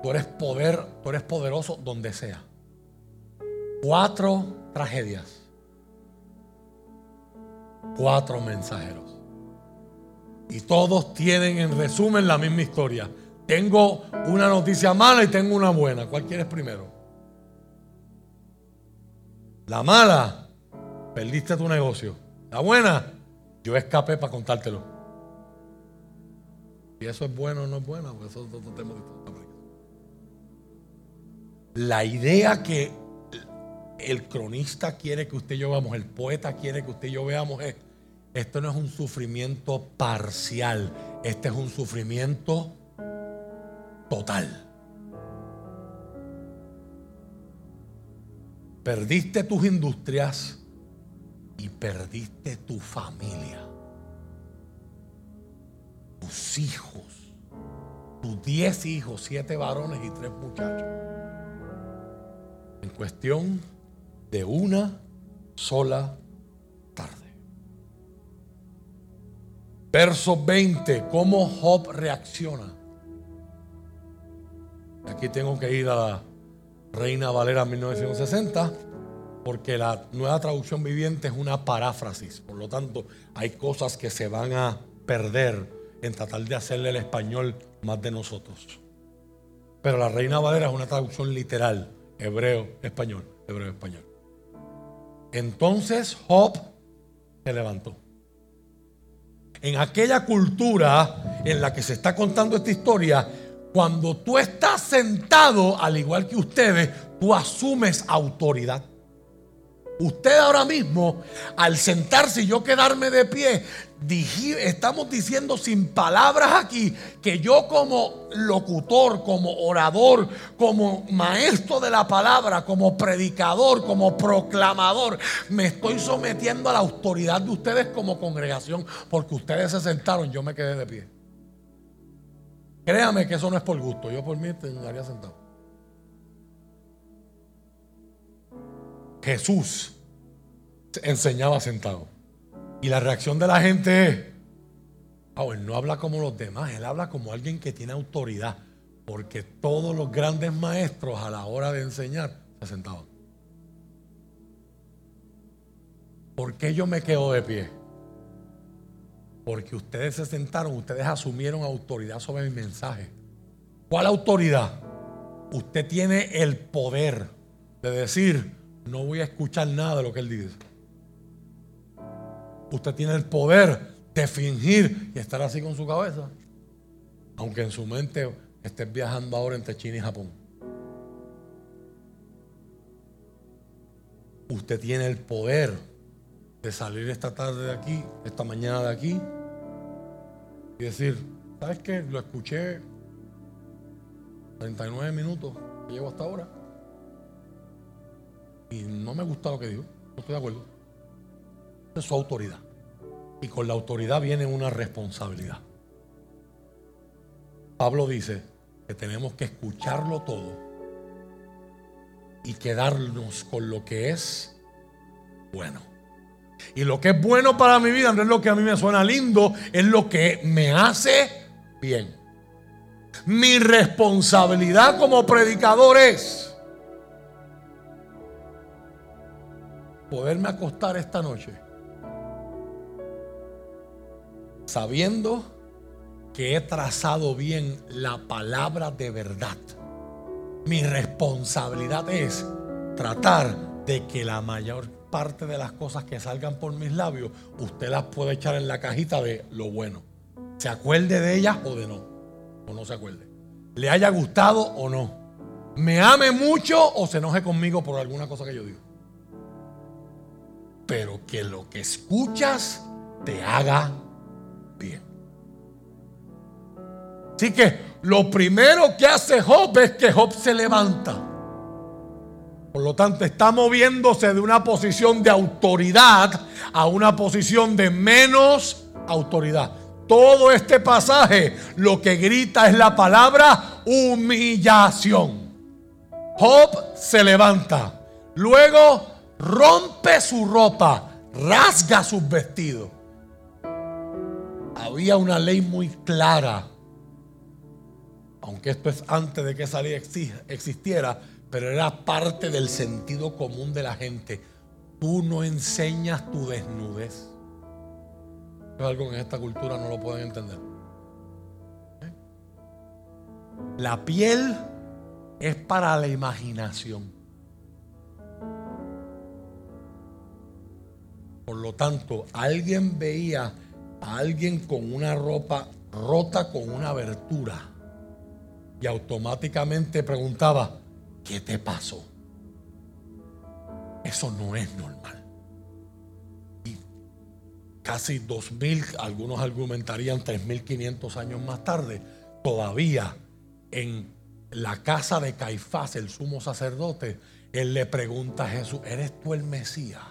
Tú eres poder, tú eres poderoso donde sea. Cuatro tragedias. Cuatro mensajeros. Y todos tienen en resumen la misma historia. Tengo una noticia mala y tengo una buena. ¿Cuál quieres primero? La mala, perdiste tu negocio. La buena, yo escapé para contártelo. Y eso es bueno o no es bueno, porque eso no tenemos la idea que el cronista quiere que usted y yo veamos, el poeta quiere que usted y yo veamos es, esto no es un sufrimiento parcial, este es un sufrimiento total. Perdiste tus industrias y perdiste tu familia, tus hijos, tus diez hijos, siete varones y tres muchachos en cuestión de una sola Verso 20, ¿cómo Job reacciona? Aquí tengo que ir a la Reina Valera 1960 porque la nueva traducción viviente es una paráfrasis. Por lo tanto, hay cosas que se van a perder en tratar de hacerle el español más de nosotros. Pero la Reina Valera es una traducción literal, hebreo, español, hebreo, español. Entonces Job se levantó. En aquella cultura en la que se está contando esta historia, cuando tú estás sentado, al igual que ustedes, tú asumes autoridad. Usted ahora mismo, al sentarse y yo quedarme de pie, estamos diciendo sin palabras aquí que yo como locutor, como orador, como maestro de la palabra, como predicador, como proclamador, me estoy sometiendo a la autoridad de ustedes como congregación, porque ustedes se sentaron, yo me quedé de pie. Créame que eso no es por gusto, yo por mí estaría sentado. Jesús enseñaba sentado. Y la reacción de la gente es, oh, él no habla como los demás, él habla como alguien que tiene autoridad. Porque todos los grandes maestros a la hora de enseñar se sentaban. ¿Por qué yo me quedo de pie? Porque ustedes se sentaron, ustedes asumieron autoridad sobre mi mensaje. ¿Cuál autoridad? Usted tiene el poder de decir, no voy a escuchar nada de lo que él dice. Usted tiene el poder de fingir y estar así con su cabeza. Aunque en su mente estés viajando ahora entre China y Japón. Usted tiene el poder de salir esta tarde de aquí, esta mañana de aquí, y decir, ¿sabes qué? Lo escuché 39 minutos que llevo hasta ahora. Y no me gusta lo que dijo. No estoy de acuerdo. Es su autoridad. Y con la autoridad viene una responsabilidad. Pablo dice que tenemos que escucharlo todo y quedarnos con lo que es bueno. Y lo que es bueno para mi vida no es lo que a mí me suena lindo, es lo que me hace bien. Mi responsabilidad como predicador es poderme acostar esta noche sabiendo que he trazado bien la palabra de verdad. Mi responsabilidad es tratar de que la mayor parte de las cosas que salgan por mis labios, usted las puede echar en la cajita de lo bueno. Se acuerde de ellas o de no. O no se acuerde. Le haya gustado o no. Me ame mucho o se enoje conmigo por alguna cosa que yo digo. Pero que lo que escuchas te haga bien. Así que lo primero que hace Job es que Job se levanta. Por lo tanto, está moviéndose de una posición de autoridad a una posición de menos autoridad. Todo este pasaje lo que grita es la palabra humillación. Job se levanta. Luego rompe su ropa, rasga sus vestidos había una ley muy clara, aunque esto es antes de que esa ley existiera, pero era parte del sentido común de la gente. Tú no enseñas tu desnudez. Es algo que en esta cultura no lo pueden entender. ¿Eh? La piel es para la imaginación. Por lo tanto, alguien veía a alguien con una ropa rota con una abertura y automáticamente preguntaba, ¿qué te pasó? Eso no es normal. Y casi 2000, algunos argumentarían 3500 años más tarde, todavía en la casa de Caifás, el sumo sacerdote, él le pregunta a Jesús, ¿eres tú el Mesías?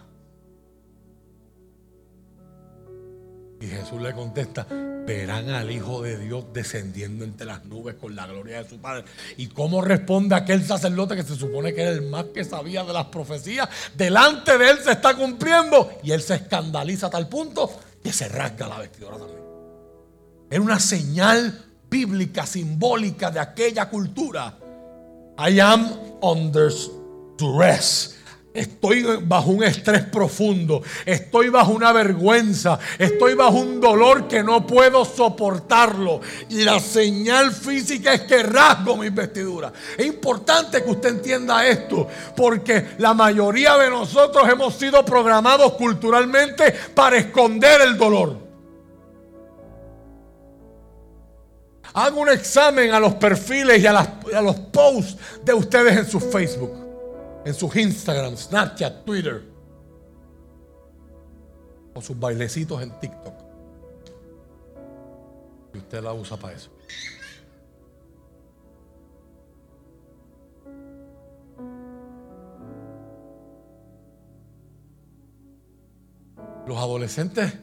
Y Jesús le contesta, verán al Hijo de Dios descendiendo entre las nubes con la gloria de su Padre. ¿Y cómo responde aquel sacerdote que se supone que era el más que sabía de las profecías? Delante de él se está cumpliendo y él se escandaliza a tal punto que se rasga la vestidura también. Era una señal bíblica, simbólica de aquella cultura. I am under duress. Estoy bajo un estrés profundo, estoy bajo una vergüenza, estoy bajo un dolor que no puedo soportarlo. Y la señal física es que rasgo mis vestiduras. Es importante que usted entienda esto, porque la mayoría de nosotros hemos sido programados culturalmente para esconder el dolor. Hago un examen a los perfiles y a, a los posts de ustedes en su Facebook en sus Instagram, Snapchat, Twitter o sus bailecitos en TikTok. Y usted la usa para eso. Los adolescentes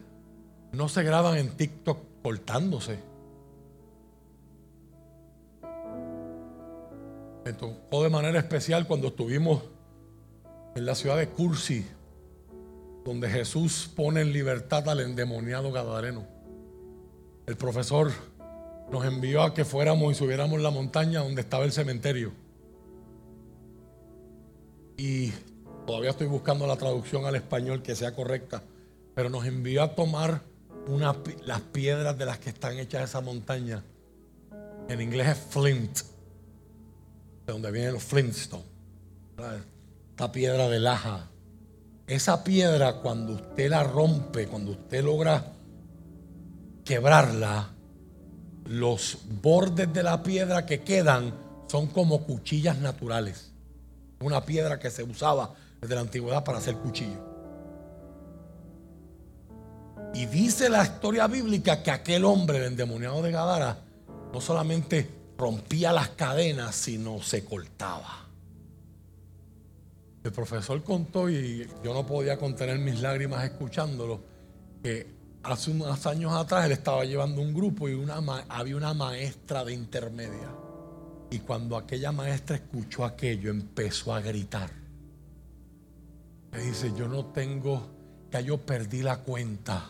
no se graban en TikTok cortándose. Me tocó de manera especial cuando estuvimos en la ciudad de Cursi, donde Jesús pone en libertad al endemoniado Gadareno. El profesor nos envió a que fuéramos y subiéramos la montaña donde estaba el cementerio. Y todavía estoy buscando la traducción al español que sea correcta, pero nos envió a tomar las piedras de las que están hechas esa montaña. En inglés es flint de donde vienen los Flintstones. Piedra de laja. Esa piedra cuando usted la rompe, cuando usted logra quebrarla, los bordes de la piedra que quedan son como cuchillas naturales. Una piedra que se usaba desde la antigüedad para hacer cuchillo. Y dice la historia bíblica que aquel hombre, el endemoniado de Gadara, no solamente rompía las cadenas, sino se cortaba. El profesor contó, y yo no podía contener mis lágrimas escuchándolo, que hace unos años atrás él estaba llevando un grupo y una, había una maestra de intermedia. Y cuando aquella maestra escuchó aquello, empezó a gritar. Me dice, yo no tengo, que yo perdí la cuenta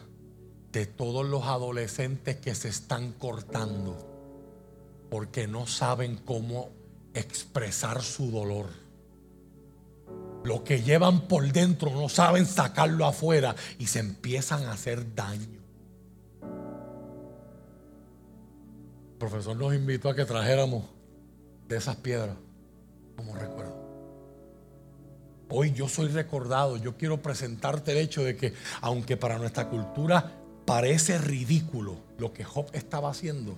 de todos los adolescentes que se están cortando porque no saben cómo expresar su dolor. Lo que llevan por dentro no saben sacarlo afuera y se empiezan a hacer daño. El profesor nos invitó a que trajéramos de esas piedras como recuerdo. Hoy yo soy recordado, yo quiero presentarte el hecho de que aunque para nuestra cultura parece ridículo lo que Job estaba haciendo,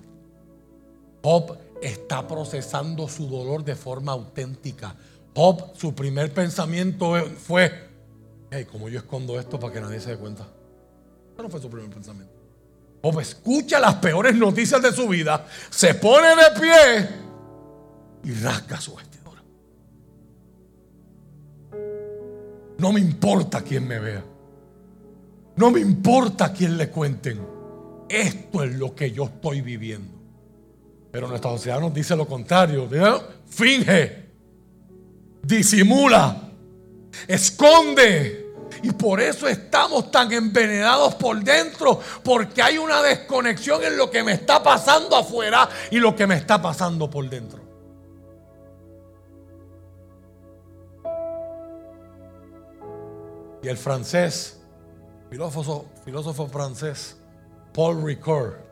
Job está procesando su dolor de forma auténtica. Job, su primer pensamiento fue, hey, ¿cómo yo escondo esto para que nadie se dé cuenta? Eso no fue su primer pensamiento. Job escucha las peores noticias de su vida, se pone de pie y rasga su vestidura. No me importa quién me vea. No me importa quién le cuenten. Esto es lo que yo estoy viviendo. Pero nuestra sociedad nos dice lo contrario. Finge, disimula, esconde. Y por eso estamos tan envenenados por dentro, porque hay una desconexión en lo que me está pasando afuera y lo que me está pasando por dentro. Y el francés, filósofo, francés, Paul Ricoeur,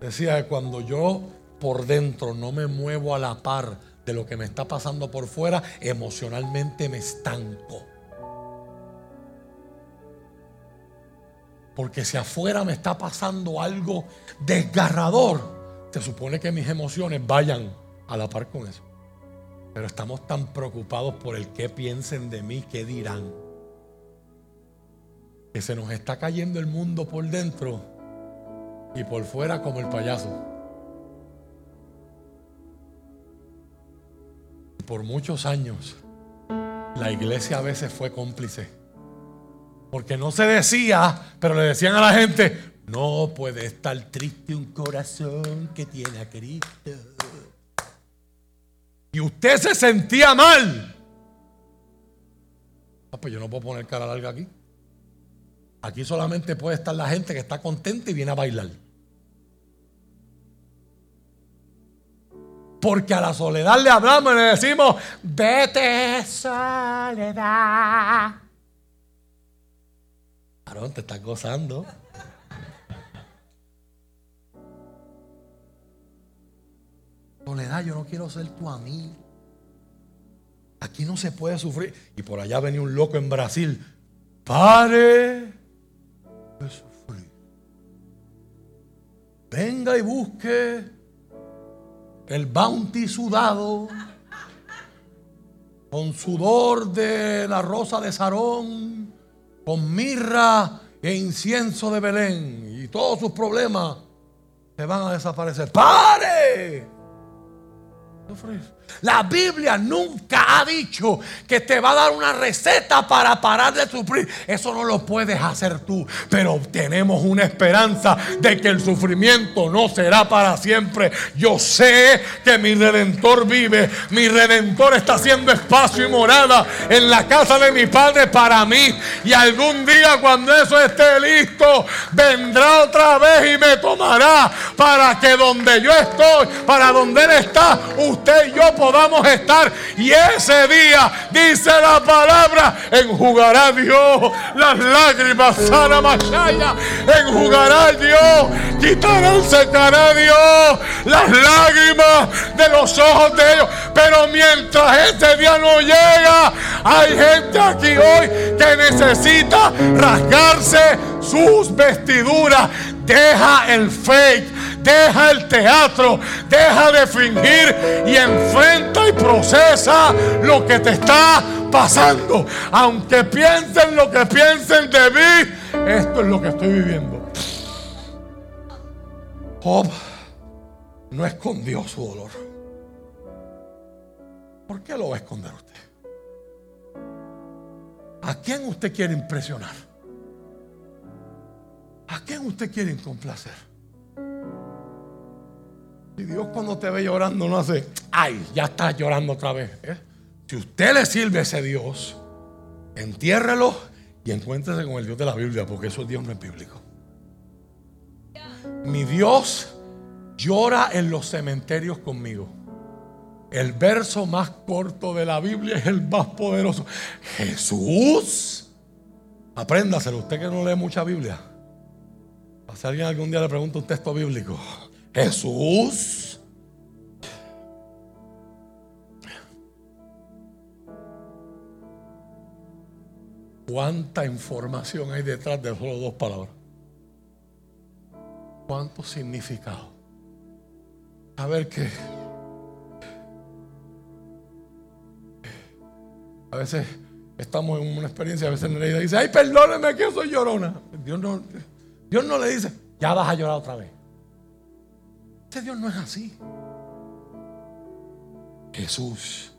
Decía que cuando yo por dentro no me muevo a la par de lo que me está pasando por fuera, emocionalmente me estanco. Porque si afuera me está pasando algo desgarrador, se supone que mis emociones vayan a la par con eso. Pero estamos tan preocupados por el que piensen de mí, qué dirán. Que se nos está cayendo el mundo por dentro y por fuera como el payaso. Por muchos años la iglesia a veces fue cómplice. Porque no se decía, pero le decían a la gente, no puede estar triste un corazón que tiene a Cristo. Y usted se sentía mal. Ah, pues yo no puedo poner cara larga aquí. Aquí solamente puede estar la gente que está contenta y viene a bailar. Porque a la soledad le hablamos y le decimos, vete soledad. Aarón, te estás gozando. Soledad, yo no quiero ser tu amigo. Aquí no se puede sufrir. Y por allá venía un loco en Brasil. Pare de sufrir. Venga y busque el bounty sudado con sudor de la rosa de Sarón, con mirra e incienso de Belén. Y todos sus problemas se van a desaparecer. ¡Pare! La Biblia nunca ha dicho que te va a dar una receta para parar de sufrir. Eso no lo puedes hacer tú. Pero tenemos una esperanza de que el sufrimiento no será para siempre. Yo sé que mi redentor vive. Mi redentor está haciendo espacio y morada en la casa de mi padre para mí. Y algún día cuando eso esté listo, vendrá otra vez y me tomará para que donde yo estoy, para donde él está, usted y yo podamos estar. Y ese día, dice la palabra, enjugará Dios las lágrimas, sana Machaya, enjugará Dios, quitará, secará Dios las lágrimas de los ojos de ellos. Pero mientras ese día no llega, hay gente aquí hoy que necesita rasgarse sus vestiduras. Deja el fake Deja el teatro, deja de fingir y enfrenta y procesa lo que te está pasando. Aunque piensen lo que piensen de mí, esto es lo que estoy viviendo. Job no escondió su dolor. ¿Por qué lo va a esconder usted? ¿A quién usted quiere impresionar? ¿A quién usted quiere complacer? Y Dios cuando te ve llorando no hace, ay, ya estás llorando otra vez. ¿eh? Si usted le sirve a ese Dios, entiérrelo y encuéntrese con el Dios de la Biblia, porque eso Dios no es bíblico. Mi Dios llora en los cementerios conmigo. El verso más corto de la Biblia es el más poderoso. Jesús. Apréndaselo, usted que no lee mucha Biblia. Si alguien algún día le pregunta un texto bíblico, Jesús. ¿Cuánta información hay detrás de solo dos palabras? ¿Cuánto significado? A ver qué. A veces estamos en una experiencia, a veces le dice, ay, perdóneme que soy llorona. Dios no, Dios no le dice, ya vas a llorar otra vez. Este Dios no es así. Jesús.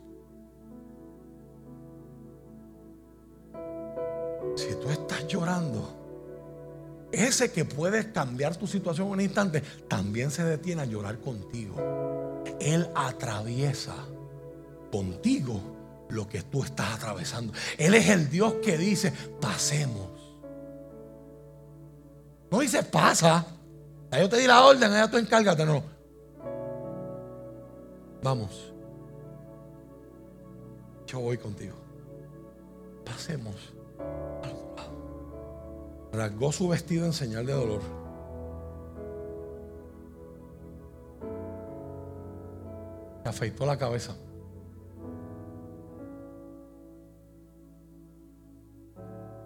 Si tú estás llorando, ese que puede cambiar tu situación en un instante, también se detiene a llorar contigo. Él atraviesa contigo lo que tú estás atravesando. Él es el Dios que dice, pasemos. No dice pasa yo te di la orden, allá tú encárgate, no. Vamos. Yo voy contigo. Pasemos al otro lado. Rasgó su vestido en señal de dolor. Se afeitó la cabeza.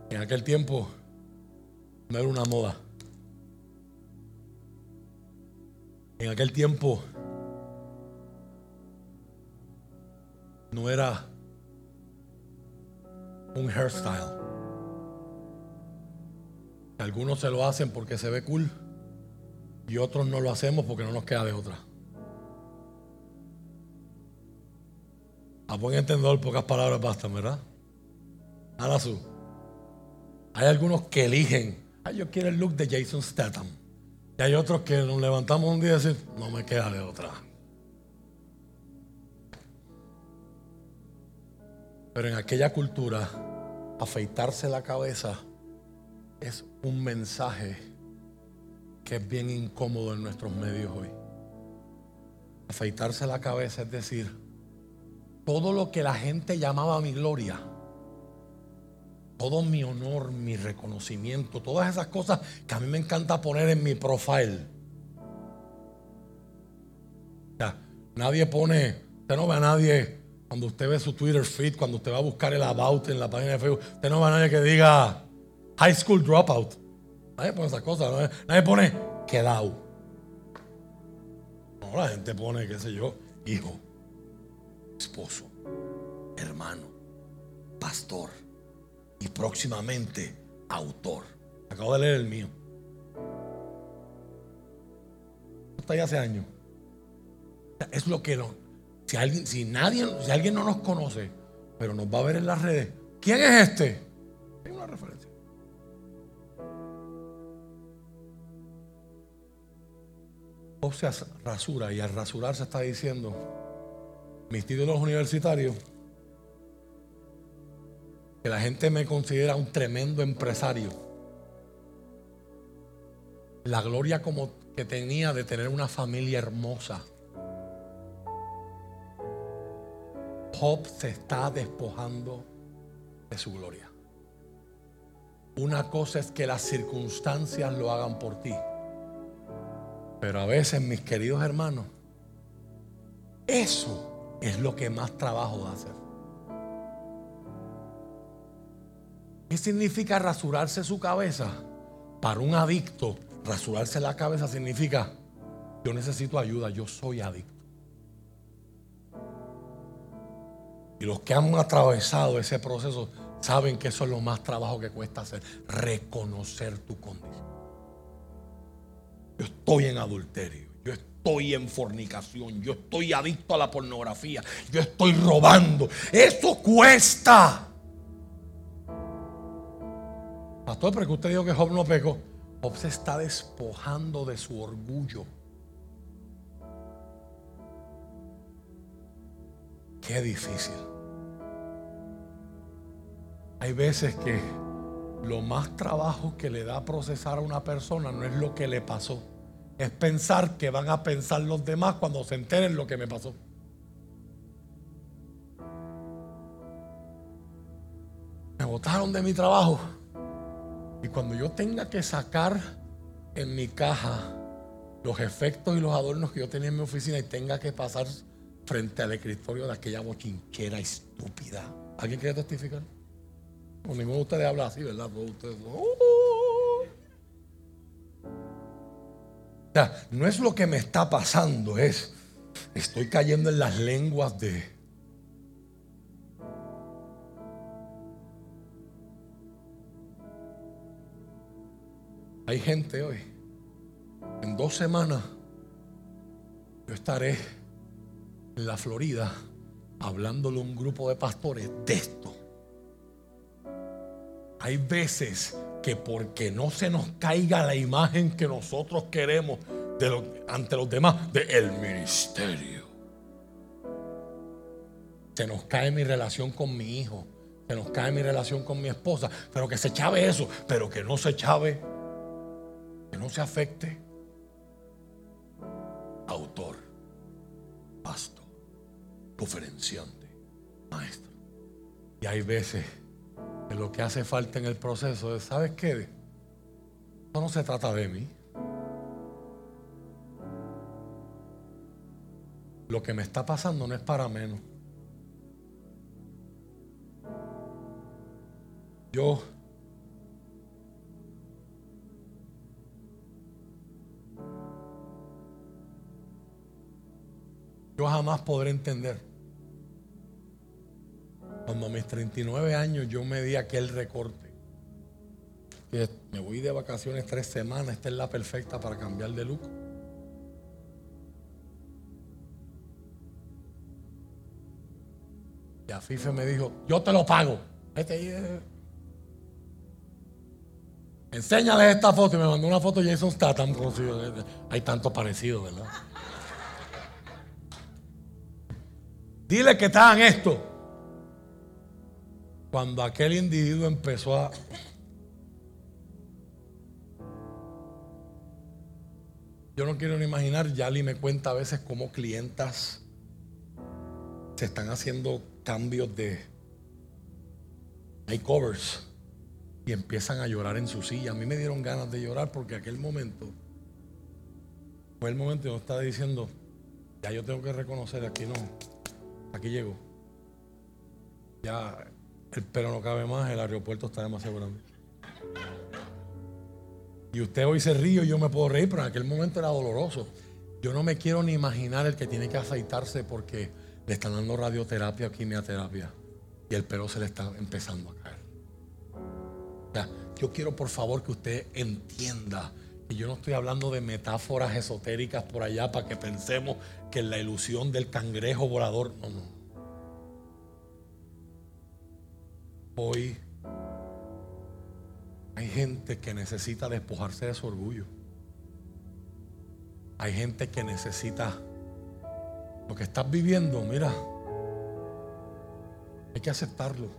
En aquel tiempo no era una moda. En aquel tiempo no era un hairstyle. Algunos se lo hacen porque se ve cool y otros no lo hacemos porque no nos queda de otra. A buen entendedor, pocas palabras bastan, ¿verdad? Su. Hay algunos que eligen, ay, yo quiero el look de Jason Statham. Y hay otros que nos levantamos un día y decimos, no me queda de otra. Pero en aquella cultura, afeitarse la cabeza es un mensaje que es bien incómodo en nuestros medios hoy. Afeitarse la cabeza es decir, todo lo que la gente llamaba mi gloria, todo mi honor, mi reconocimiento, todas esas cosas que a mí me encanta poner en mi profile. nadie pone, usted no ve a nadie cuando usted ve su Twitter feed, cuando usted va a buscar el about en la página de Facebook, usted no ve a nadie que diga high school dropout. Nadie pone esas cosas, nadie, pone quedado. No, la gente pone, qué sé yo, hijo, esposo, hermano, pastor y próximamente autor. Acabo de leer el mío. Está ahí hace años. Es lo que no. Si alguien, si nadie, si alguien no nos conoce, pero nos va a ver en las redes, ¿quién es este? Hay una referencia. O se rasura y al rasurarse está diciendo, mis títulos universitarios, que la gente me considera un tremendo empresario. La gloria como que tenía de tener una familia hermosa. Job se está despojando de su gloria. Una cosa es que las circunstancias lo hagan por ti. Pero a veces, mis queridos hermanos, eso es lo que más trabajo da hacer. ¿Qué significa rasurarse su cabeza? Para un adicto, rasurarse la cabeza significa, yo necesito ayuda, yo soy adicto. Y los que han atravesado ese proceso saben que eso es lo más trabajo que cuesta hacer, reconocer tu condición. Yo estoy en adulterio, yo estoy en fornicación, yo estoy adicto a la pornografía, yo estoy robando. Eso cuesta. Pastor, pero que usted dijo que Job no pecó. Job se está despojando de su orgullo. Qué difícil. Hay veces que lo más trabajo que le da procesar a una persona no es lo que le pasó, es pensar que van a pensar los demás cuando se enteren lo que me pasó. Me botaron de mi trabajo y cuando yo tenga que sacar en mi caja los efectos y los adornos que yo tenía en mi oficina y tenga que pasar frente al escritorio de aquella bochinchera estúpida. ¿Alguien quiere testificar? Pues ninguno de ustedes habla así, ¿verdad? ustedes. O sea, no es lo que me está pasando, es. Estoy cayendo en las lenguas de. Hay gente hoy. En dos semanas yo estaré en la Florida hablándole a un grupo de pastores de esto. Hay veces que porque no se nos caiga la imagen que nosotros queremos ante los demás del el ministerio. Se nos cae mi relación con mi hijo, se nos cae mi relación con mi esposa, pero que se chave eso, pero que no se chave, no se afecte. Autor, pastor, conferenciante, maestro. Y hay veces lo que hace falta en el proceso es, ¿sabes qué? Esto no se trata de mí. Lo que me está pasando no es para menos. Yo yo jamás podré entender cuando a mis 39 años yo me di aquel recorte. me voy de vacaciones tres semanas, esta es la perfecta para cambiar de look. Y a Fife me dijo, yo te lo pago. Este, Enséñale esta foto y me mandó una foto de Jason Statham. Hay tanto parecido, ¿verdad? Dile que están esto. Cuando aquel individuo empezó a... Yo no quiero ni imaginar, Yali me cuenta a veces cómo clientas se están haciendo cambios de covers y empiezan a llorar en su silla. A mí me dieron ganas de llorar porque aquel momento fue el momento yo estaba diciendo, ya yo tengo que reconocer, aquí no, aquí llego. Ya el pelo no cabe más, el aeropuerto está demasiado grande. Y usted hoy se ríe y yo me puedo reír, pero en aquel momento era doloroso. Yo no me quiero ni imaginar el que tiene que aceitarse porque le están dando radioterapia o quimioterapia y el pelo se le está empezando a caer. O sea, yo quiero por favor que usted entienda que yo no estoy hablando de metáforas esotéricas por allá para que pensemos que la ilusión del cangrejo volador, no, no. Hoy hay gente que necesita despojarse de su orgullo. Hay gente que necesita lo que estás viviendo, mira, hay que aceptarlo.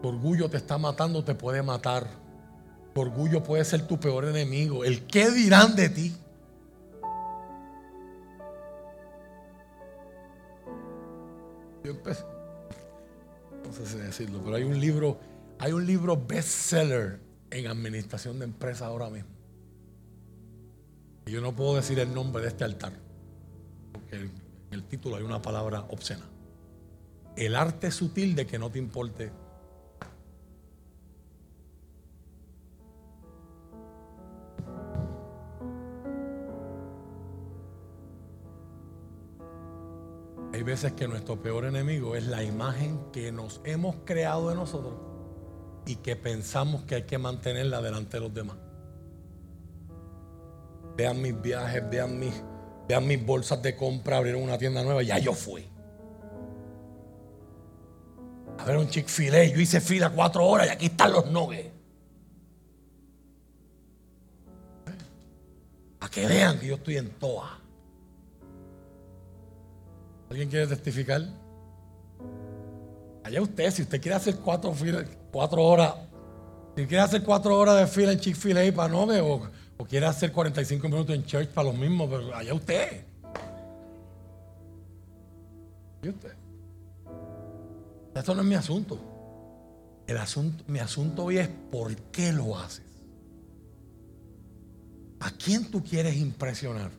Tu orgullo te está matando, te puede matar. Orgullo puede ser tu peor enemigo. El qué dirán de ti. Yo empecé, no sé si decirlo, pero hay un libro hay un libro bestseller en administración de empresas ahora mismo. Y yo no puedo decir el nombre de este altar, porque en el título hay una palabra obscena. El arte sutil de que no te importe. Veces que nuestro peor enemigo es la imagen que nos hemos creado de nosotros y que pensamos que hay que mantenerla delante de los demás. Vean mis viajes, vean mis, vean mis bolsas de compra, abrieron una tienda nueva, ya yo fui. A ver un Chick-fil-A, yo hice fila cuatro horas y aquí están los nuggets. A que vean que yo estoy en toa. ¿Alguien quiere testificar? Allá usted, si usted quiere hacer cuatro cuatro horas. Si quiere hacer cuatro horas de fila en Chick-fil-A para no o, o quiere hacer 45 minutos en church para los mismos, pero allá usted. ¿Y usted? Esto no es mi asunto. El asunto, mi asunto hoy es por qué lo haces. ¿A quién tú quieres impresionar?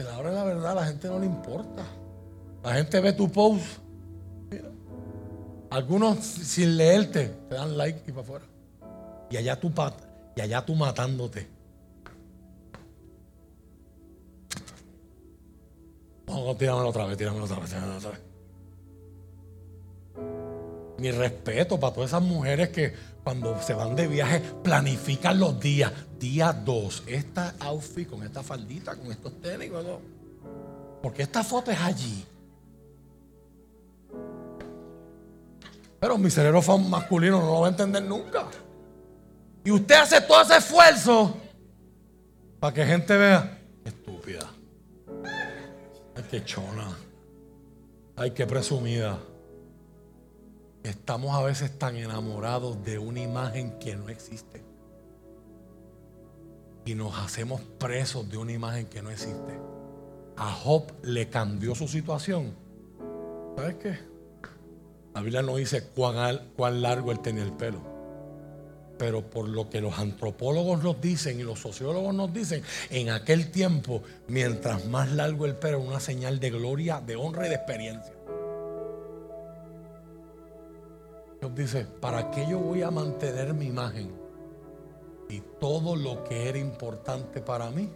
A la hora de la verdad a la gente no le importa. La gente ve tu post. Algunos sin leerte te dan like y para afuera. Y allá tú, y allá tú matándote. Vamos, tíramelo otra vez, tíramelo otra vez, tíramelo otra vez. Mi respeto para todas esas mujeres que cuando se van de viaje planifican los días. Día 2, esta outfit con esta faldita, con estos tenis, ¿no? porque esta foto es allí. Pero mi cerebro masculino no lo va a entender nunca. Y usted hace todo ese esfuerzo para que gente vea. estúpida. Ay, qué chona. Ay, qué presumida. Estamos a veces tan enamorados de una imagen que no existe. Y nos hacemos presos de una imagen que no existe. A Job le cambió su situación. ¿Sabes qué? La Biblia no dice cuán, largo él tenía el pelo. Pero por lo que los antropólogos nos dicen y los sociólogos nos dicen, en aquel tiempo, mientras más largo el pelo, una señal de gloria, de honra y de experiencia. Dios dice, ¿para qué yo voy a mantener mi imagen? Y todo lo que era importante para mí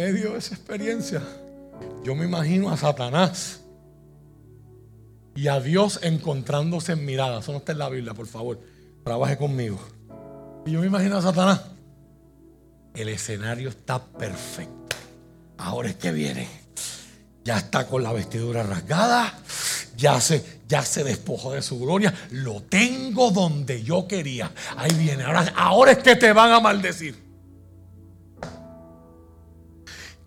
medio de esa experiencia, yo me imagino a Satanás y a Dios encontrándose en mirada. Eso no está en la Biblia, por favor. Trabaje conmigo. Y yo me imagino a Satanás. El escenario está perfecto. Ahora es que viene. Ya está con la vestidura rasgada. Ya se, ya se despojó de su gloria. Lo tengo donde yo quería. Ahí viene. Ahora, ahora es que te van a maldecir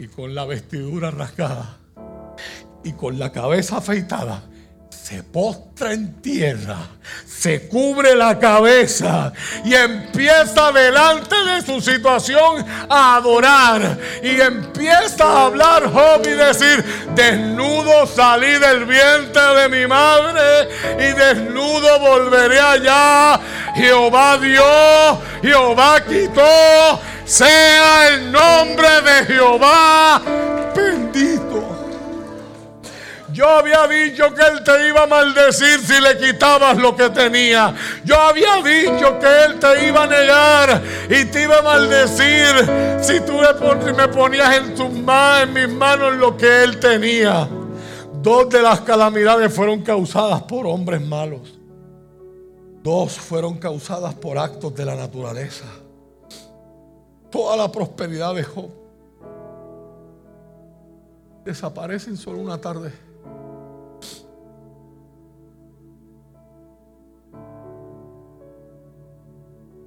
y con la vestidura rasgada y con la cabeza afeitada, se postra en tierra, se cubre la cabeza y empieza delante de su situación a adorar. Y empieza a hablar Job y decir, desnudo salí del vientre de mi madre y desnudo volveré allá. Jehová dio, Jehová quitó, sea el nombre de Jehová bendito. Yo había dicho que Él te iba a maldecir si le quitabas lo que tenía. Yo había dicho que Él te iba a negar y te iba a maldecir si tú me ponías en tus manos, en mis manos lo que Él tenía. Dos de las calamidades fueron causadas por hombres malos. Dos fueron causadas por actos de la naturaleza. Toda la prosperidad de Job desaparece en solo una tarde.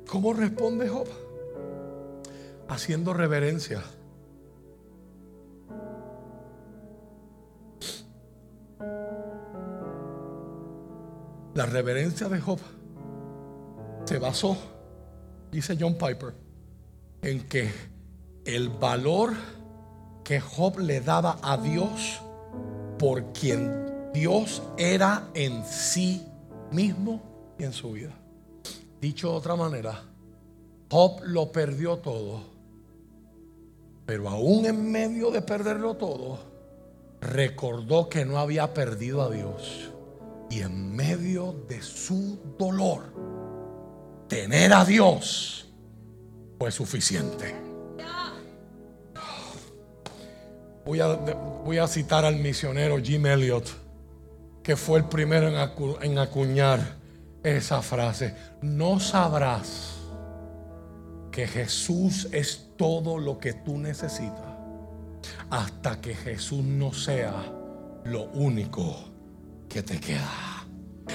¿Cómo responde Job? Haciendo reverencia. La reverencia de Job se basó, dice John Piper, en que el valor que Job le daba a Dios por quien Dios era en sí mismo y en su vida. Dicho de otra manera, Job lo perdió todo, pero aún en medio de perderlo todo, recordó que no había perdido a Dios. Y en medio de su dolor, tener a Dios fue suficiente. Voy a, citar al misionero Jim Elliot, que fue el primero en acuñar esa frase. No sabrás que Jesús es todo lo que tú necesitas hasta que Jesús no sea lo único que te queda.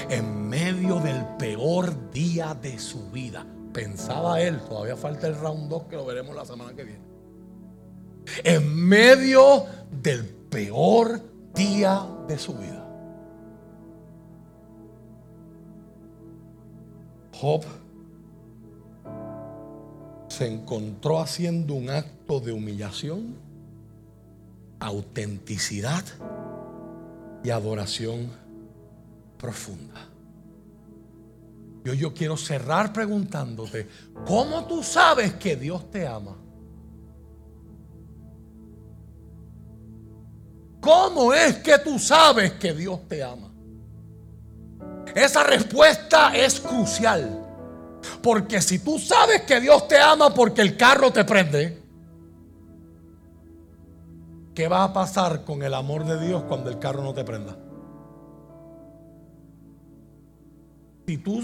En medio del peor día de su vida, pensaba él, todavía falta el round 2 que lo veremos la semana que viene. En medio del peor día de su vida. Job se encontró haciendo un acto de humillación, autenticidad y adoración profunda. Yo, yo quiero cerrar preguntándote, ¿cómo tú sabes que Dios te ama? ¿Cómo es que tú sabes que Dios te ama? Esa respuesta es crucial. Porque si tú sabes que Dios te ama porque el carro te prende, ¿qué va a pasar con el amor de Dios cuando el carro no te prenda? Si tú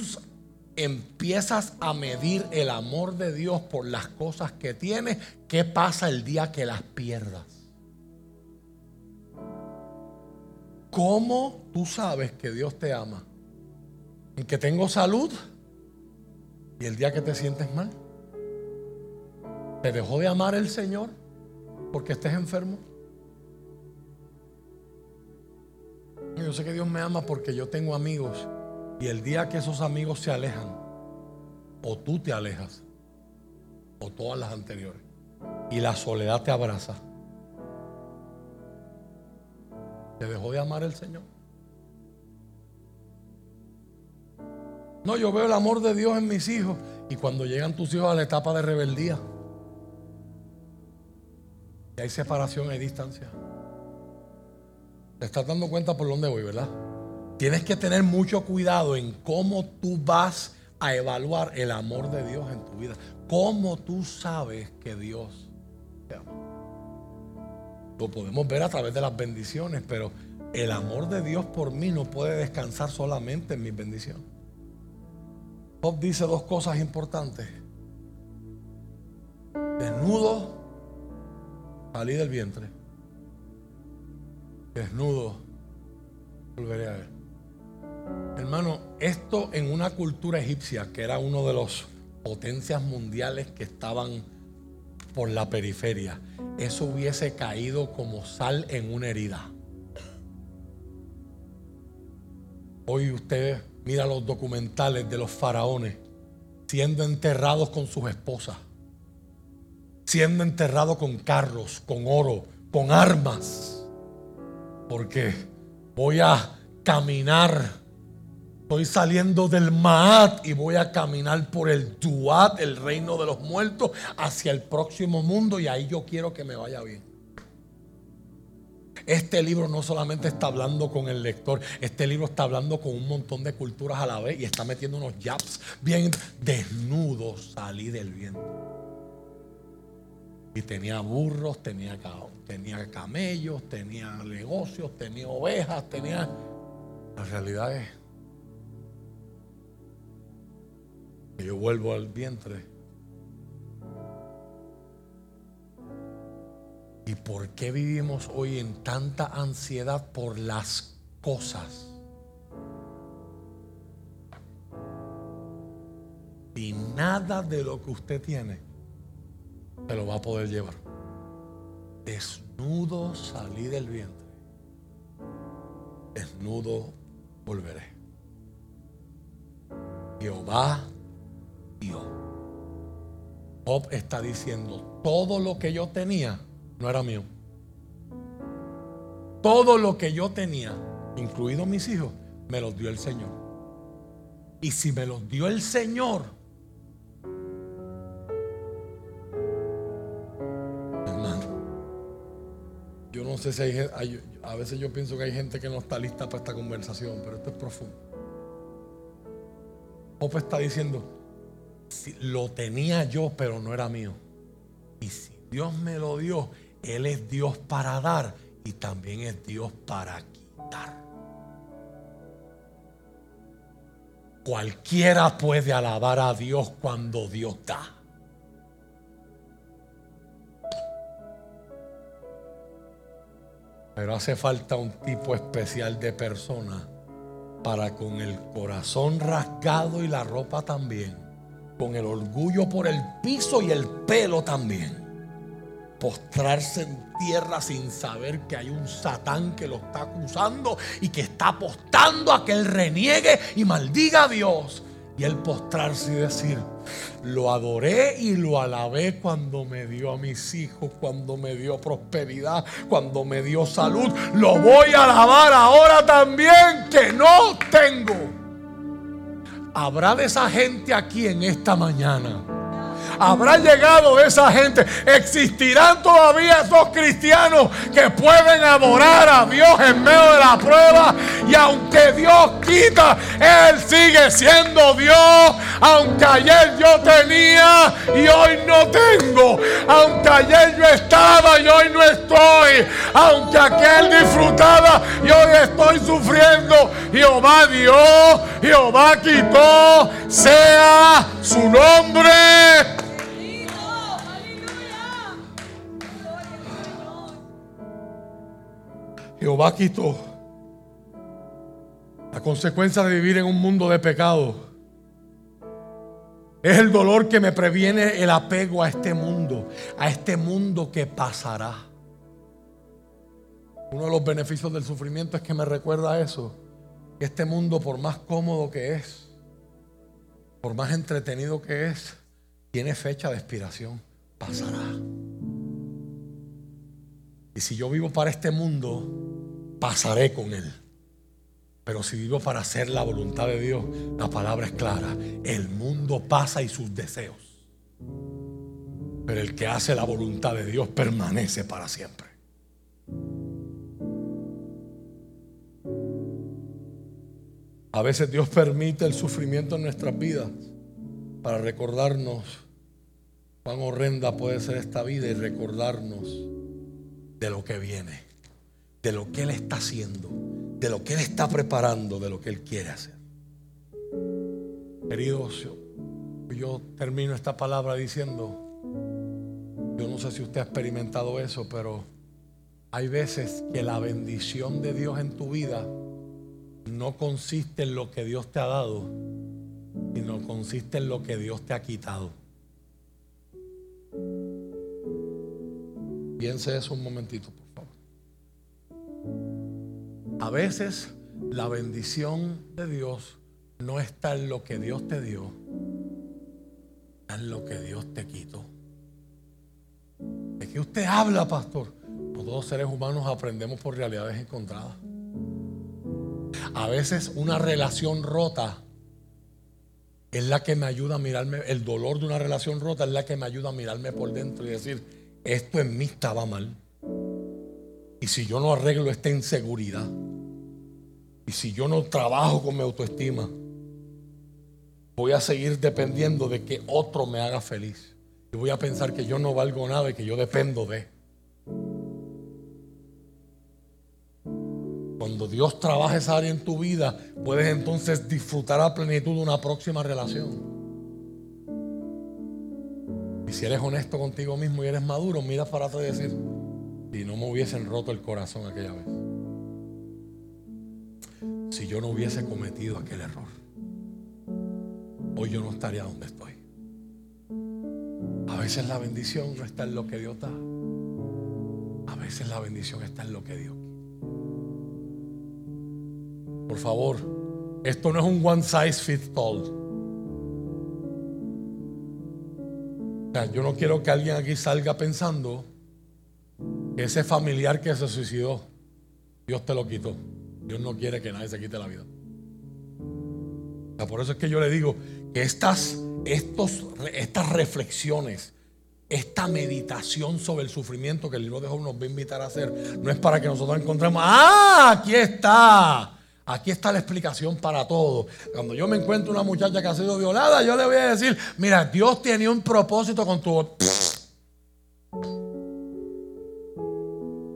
empiezas a medir el amor de Dios por las cosas que tienes, ¿qué pasa el día que las pierdas? ¿Cómo tú sabes que Dios te ama? en que tengo salud y el día que te sientes mal. ¿Te dejó de amar el Señor porque estés enfermo? Yo sé que Dios me ama porque yo tengo amigos y el día que esos amigos se alejan, o tú te alejas, o todas las anteriores, y la soledad te abraza, ¿te dejó de amar el Señor? No, yo veo el amor de Dios en mis hijos. Y cuando llegan tus hijos a la etapa de rebeldía, y hay separación, hay distancia. Te estás dando cuenta por dónde voy, ¿verdad? Tienes que tener mucho cuidado en cómo tú vas a evaluar el amor de Dios en tu vida. Cómo tú sabes que Dios te ama. Lo podemos ver a través de las bendiciones, pero el amor de Dios por mí no puede descansar solamente en mis bendiciones. Job dice dos cosas importantes. Desnudo, salí del vientre. Desnudo, volveré a él. Hermano, esto en una cultura egipcia, que era uno de los potencias mundiales que estaban por la periferia, eso hubiese caído como sal en una herida. Hoy usted mira los documentales de los faraones siendo enterrados con sus esposas, siendo enterrados con carros, con oro, con armas, porque voy a caminar Estoy saliendo del Maat y voy a caminar por el Tuat, el reino de los muertos, hacia el próximo mundo y ahí yo quiero que me vaya bien. Este libro no solamente está hablando con el lector, este libro está hablando con un montón de culturas a la vez y está metiendo unos jabs bien desnudos. Salí del viento. Y tenía burros, tenía, tenía camellos, tenía negocios, tenía ovejas, tenía... La realidad es yo vuelvo al vientre. ¿Y por qué vivimos hoy en tanta ansiedad por las cosas? Y nada de lo que usted tiene se lo va a poder llevar. Desnudo salí del vientre. Desnudo volveré. Jehová. Job está diciendo, todo lo que yo tenía no era mío. Todo lo que yo tenía, incluidos mis hijos, me los dio el Señor. Y si me los dio el Señor, hermano, yo no sé si hay, a veces yo pienso que hay gente que no está lista para esta conversación, pero esto es profundo. Job está diciendo, lo tenía yo, pero no era mío. Y si Dios me lo dio, Él es Dios para dar y también es Dios para quitar. Cualquiera puede alabar a Dios cuando Dios da. Pero hace falta un tipo especial de persona para con el corazón rasgado y la ropa también con el orgullo por el piso y el pelo también. Postrarse en tierra sin saber que hay un Satán que lo está acusando y que está apostando a que él reniegue y maldiga a Dios. Y él postrarse y decir, lo adoré y lo alabé cuando me dio a mis hijos, cuando me dio prosperidad, cuando me dio salud. Lo voy a alabar ahora también que no tengo. Habrá de esa gente aquí en esta mañana. Habrá llegado esa gente. Existirán todavía esos cristianos que pueden adorar a Dios en medio de la prueba. Y aunque Dios quita, Él sigue siendo Dios. Aunque ayer yo tenía y hoy no tengo. Aunque ayer yo estaba y hoy no estoy. Aunque aquel disfrutaba y hoy estoy sufriendo. Jehová dio, Jehová quitó. Sea su nombre. Jehová quitó la consecuencia de vivir en un mundo de pecado. Es el dolor que me previene el apego a este mundo, a este mundo que pasará. Uno de los beneficios del sufrimiento es que me recuerda eso. Que este mundo, por más cómodo que es, por más entretenido que es, tiene fecha de expiración. Pasará. Y si yo vivo para este mundo, pasaré con él. Pero si vivo para hacer la voluntad de Dios, la palabra es clara. El mundo pasa y sus deseos. Pero el que hace la voluntad de Dios permanece para siempre. A veces Dios permite el sufrimiento en nuestras vidas para recordarnos cuán horrenda puede ser esta vida y recordarnos de lo que viene, de lo que Él está haciendo, de lo que Él está preparando, de lo que Él quiere hacer. Queridos, yo, yo termino esta palabra diciendo, yo no sé si usted ha experimentado eso, pero hay veces que la bendición de Dios en tu vida no consiste en lo que Dios te ha dado, sino consiste en lo que Dios te ha quitado. Piense eso un momentito, por favor. A veces la bendición de Dios no está en lo que Dios te dio, está en lo que Dios te quitó. ¿De qué usted habla, pastor? Todos seres humanos aprendemos por realidades encontradas. A veces una relación rota es la que me ayuda a mirarme, el dolor de una relación rota es la que me ayuda a mirarme por dentro y decir, esto en mí estaba mal. Y si yo no arreglo esta inseguridad, y si yo no trabajo con mi autoestima, voy a seguir dependiendo de que otro me haga feliz. Y voy a pensar que yo no valgo nada y que yo dependo de. Cuando Dios trabaja esa área en tu vida, puedes entonces disfrutar a plenitud de una próxima relación. Y si eres honesto contigo mismo y eres maduro, mira para atrás y decir, si no me hubiesen roto el corazón aquella vez, si yo no hubiese cometido aquel error, hoy yo no estaría donde estoy. A veces la bendición no está en lo que Dios da. A veces la bendición está en lo que Dios quiere. Por favor, esto no es un one size fits all. Yo no quiero que alguien aquí salga pensando que ese familiar que se suicidó, Dios te lo quitó. Dios no quiere que nadie se quite la vida. por eso es que yo le digo que estas, estos, estas reflexiones, esta meditación sobre el sufrimiento que el libro de Job nos va a invitar a hacer, no es para que nosotros encontremos, ah, aquí está. Aquí está la explicación para todo. Cuando yo me encuentro una muchacha que ha sido violada, yo le voy a decir, mira, Dios tenía un propósito con tu...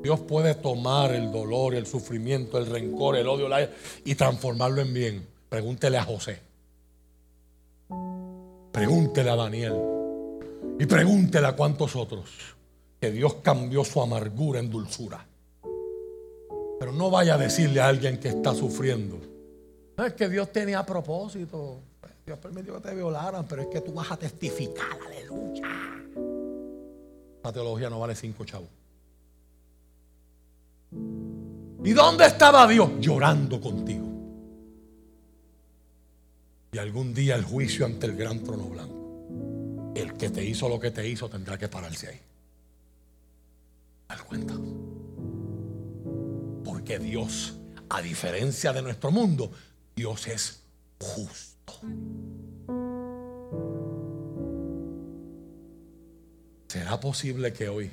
Dios puede tomar el dolor, el sufrimiento, el rencor, el odio y transformarlo en bien. Pregúntele a José. Pregúntele a Daniel. Y pregúntele a cuántos otros que Dios cambió su amargura en dulzura. Pero no vaya a decirle a alguien que está sufriendo. No es que Dios tenía propósito. Dios permitió que te violaran, pero es que tú vas a testificar, aleluya. La teología no vale cinco chavos. ¿Y dónde estaba Dios? Llorando contigo. Y algún día el juicio ante el gran trono blanco. El que te hizo lo que te hizo tendrá que pararse ahí. Al cuenta. Porque Dios, a diferencia de nuestro mundo, Dios es justo. ¿Será posible que hoy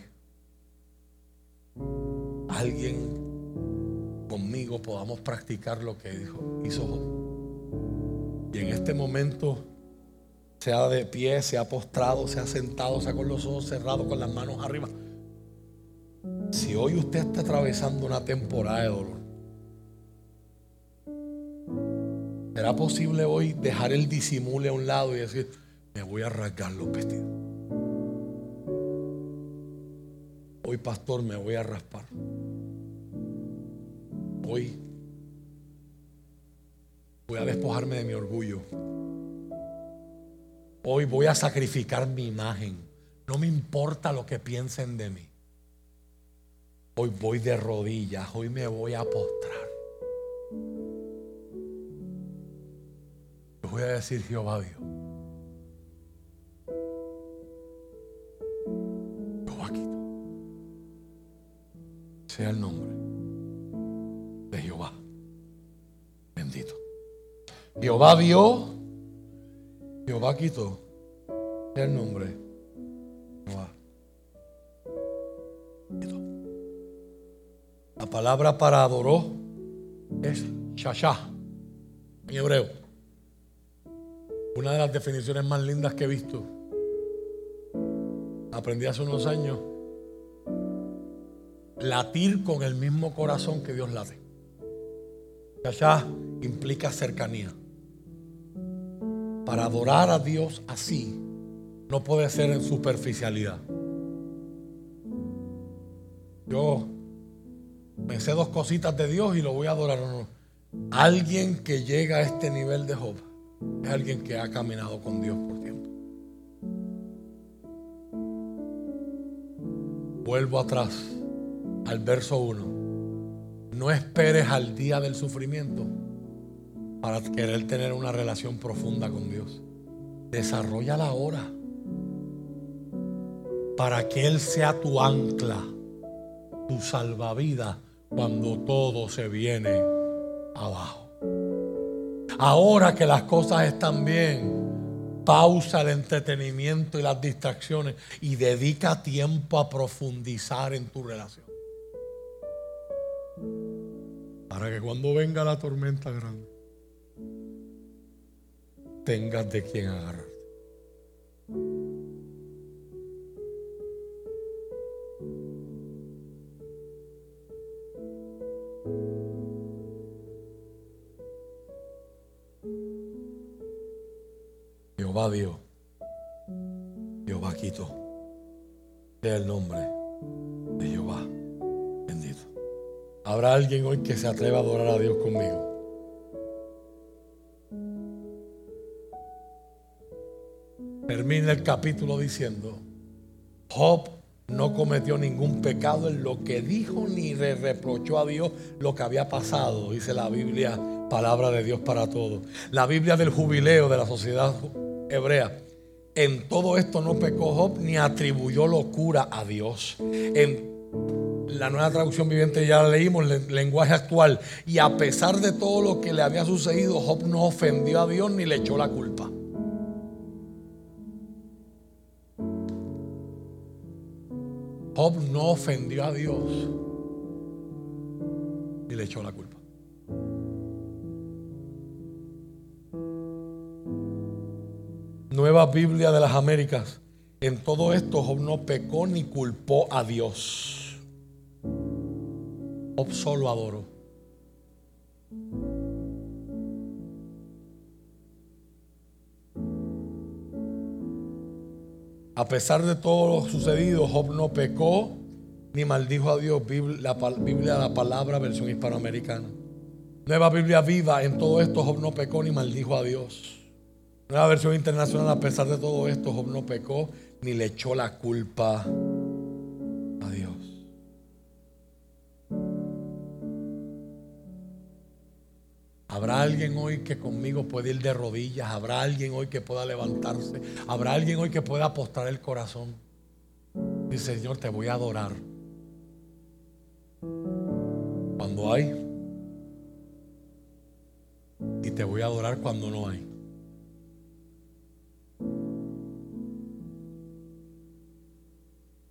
alguien conmigo podamos practicar lo que dijo, hizo? Y en este momento, sea de pie, sea postrado, sea sentado, sea con los ojos cerrados, con las manos arriba si hoy usted está atravesando una temporada de dolor, ¿será posible hoy dejar el disimule a un lado y decir, me voy a rasgar los vestidos? Hoy, pastor, me voy a raspar. Hoy voy a despojarme de mi orgullo. Hoy voy a sacrificar mi imagen. No me importa lo que piensen de mí. Hoy voy de rodillas, hoy me voy a postrar. Yo voy a decir Jehová Dios. Jehová quito. Sea el nombre de Jehová. Bendito. Jehová vio. Jehová quitó. El nombre palabra para adoró es shashá en hebreo. Una de las definiciones más lindas que he visto. Aprendí hace unos años. Latir con el mismo corazón que Dios late. Shashá implica cercanía. Para adorar a Dios así, no puede ser en superficialidad. Yo me sé dos cositas de Dios y lo voy a adorar. Alguien que llega a este nivel de Job es alguien que ha caminado con Dios por tiempo. Vuelvo atrás al verso 1. No esperes al día del sufrimiento para querer tener una relación profunda con Dios. Desarrolla la hora para que Él sea tu ancla, tu salvavidas cuando todo se viene abajo. Ahora que las cosas están bien, pausa el entretenimiento y las distracciones y dedica tiempo a profundizar en tu relación. Para que cuando venga la tormenta grande, tengas de quien agarrarte. Jehová Dios, Jehová quito, sea el nombre de Jehová bendito. ¿Habrá alguien hoy que se atreva a adorar a Dios conmigo? Termina el capítulo diciendo, Job no cometió ningún pecado en lo que dijo ni le reprochó a Dios lo que había pasado, dice la Biblia, palabra de Dios para todos. La Biblia del jubileo de la sociedad hebrea. En todo esto no pecó Job ni atribuyó locura a Dios. En la nueva traducción viviente ya la leímos, lenguaje actual. Y a pesar de todo lo que le había sucedido, Job no ofendió a Dios ni le echó la culpa. Job no ofendió a Dios ni le echó la culpa. Nueva Biblia de las Américas. En todo esto Job no pecó ni culpó a Dios. Job solo adoró. A pesar de todo lo sucedido, Job no pecó ni maldijo a Dios. La Biblia, la palabra, versión hispanoamericana. Nueva Biblia viva. En todo esto, Job no pecó ni maldijo a Dios. Nueva versión internacional, a pesar de todo esto, Job no pecó ni le echó la culpa a Dios. Habrá alguien hoy que conmigo puede ir de rodillas. Habrá alguien hoy que pueda levantarse. Habrá alguien hoy que pueda apostar el corazón. Dice, Señor, te voy a adorar. Cuando hay. Y te voy a adorar cuando no hay.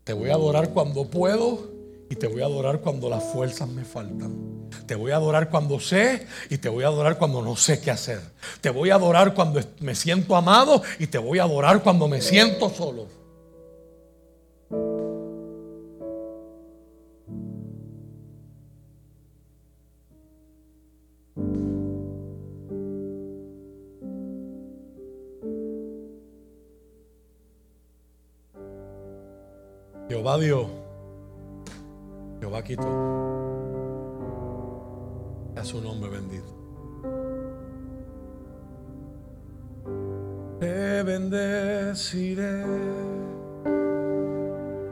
Te voy a adorar cuando puedo y te voy a adorar cuando las fuerzas me faltan. Te voy a adorar cuando sé y te voy a adorar cuando no sé qué hacer. Te voy a adorar cuando me siento amado y te voy a adorar cuando me siento solo. Jehová Dios, Jehová quitó. A su nombre bendito. Te bendeciré.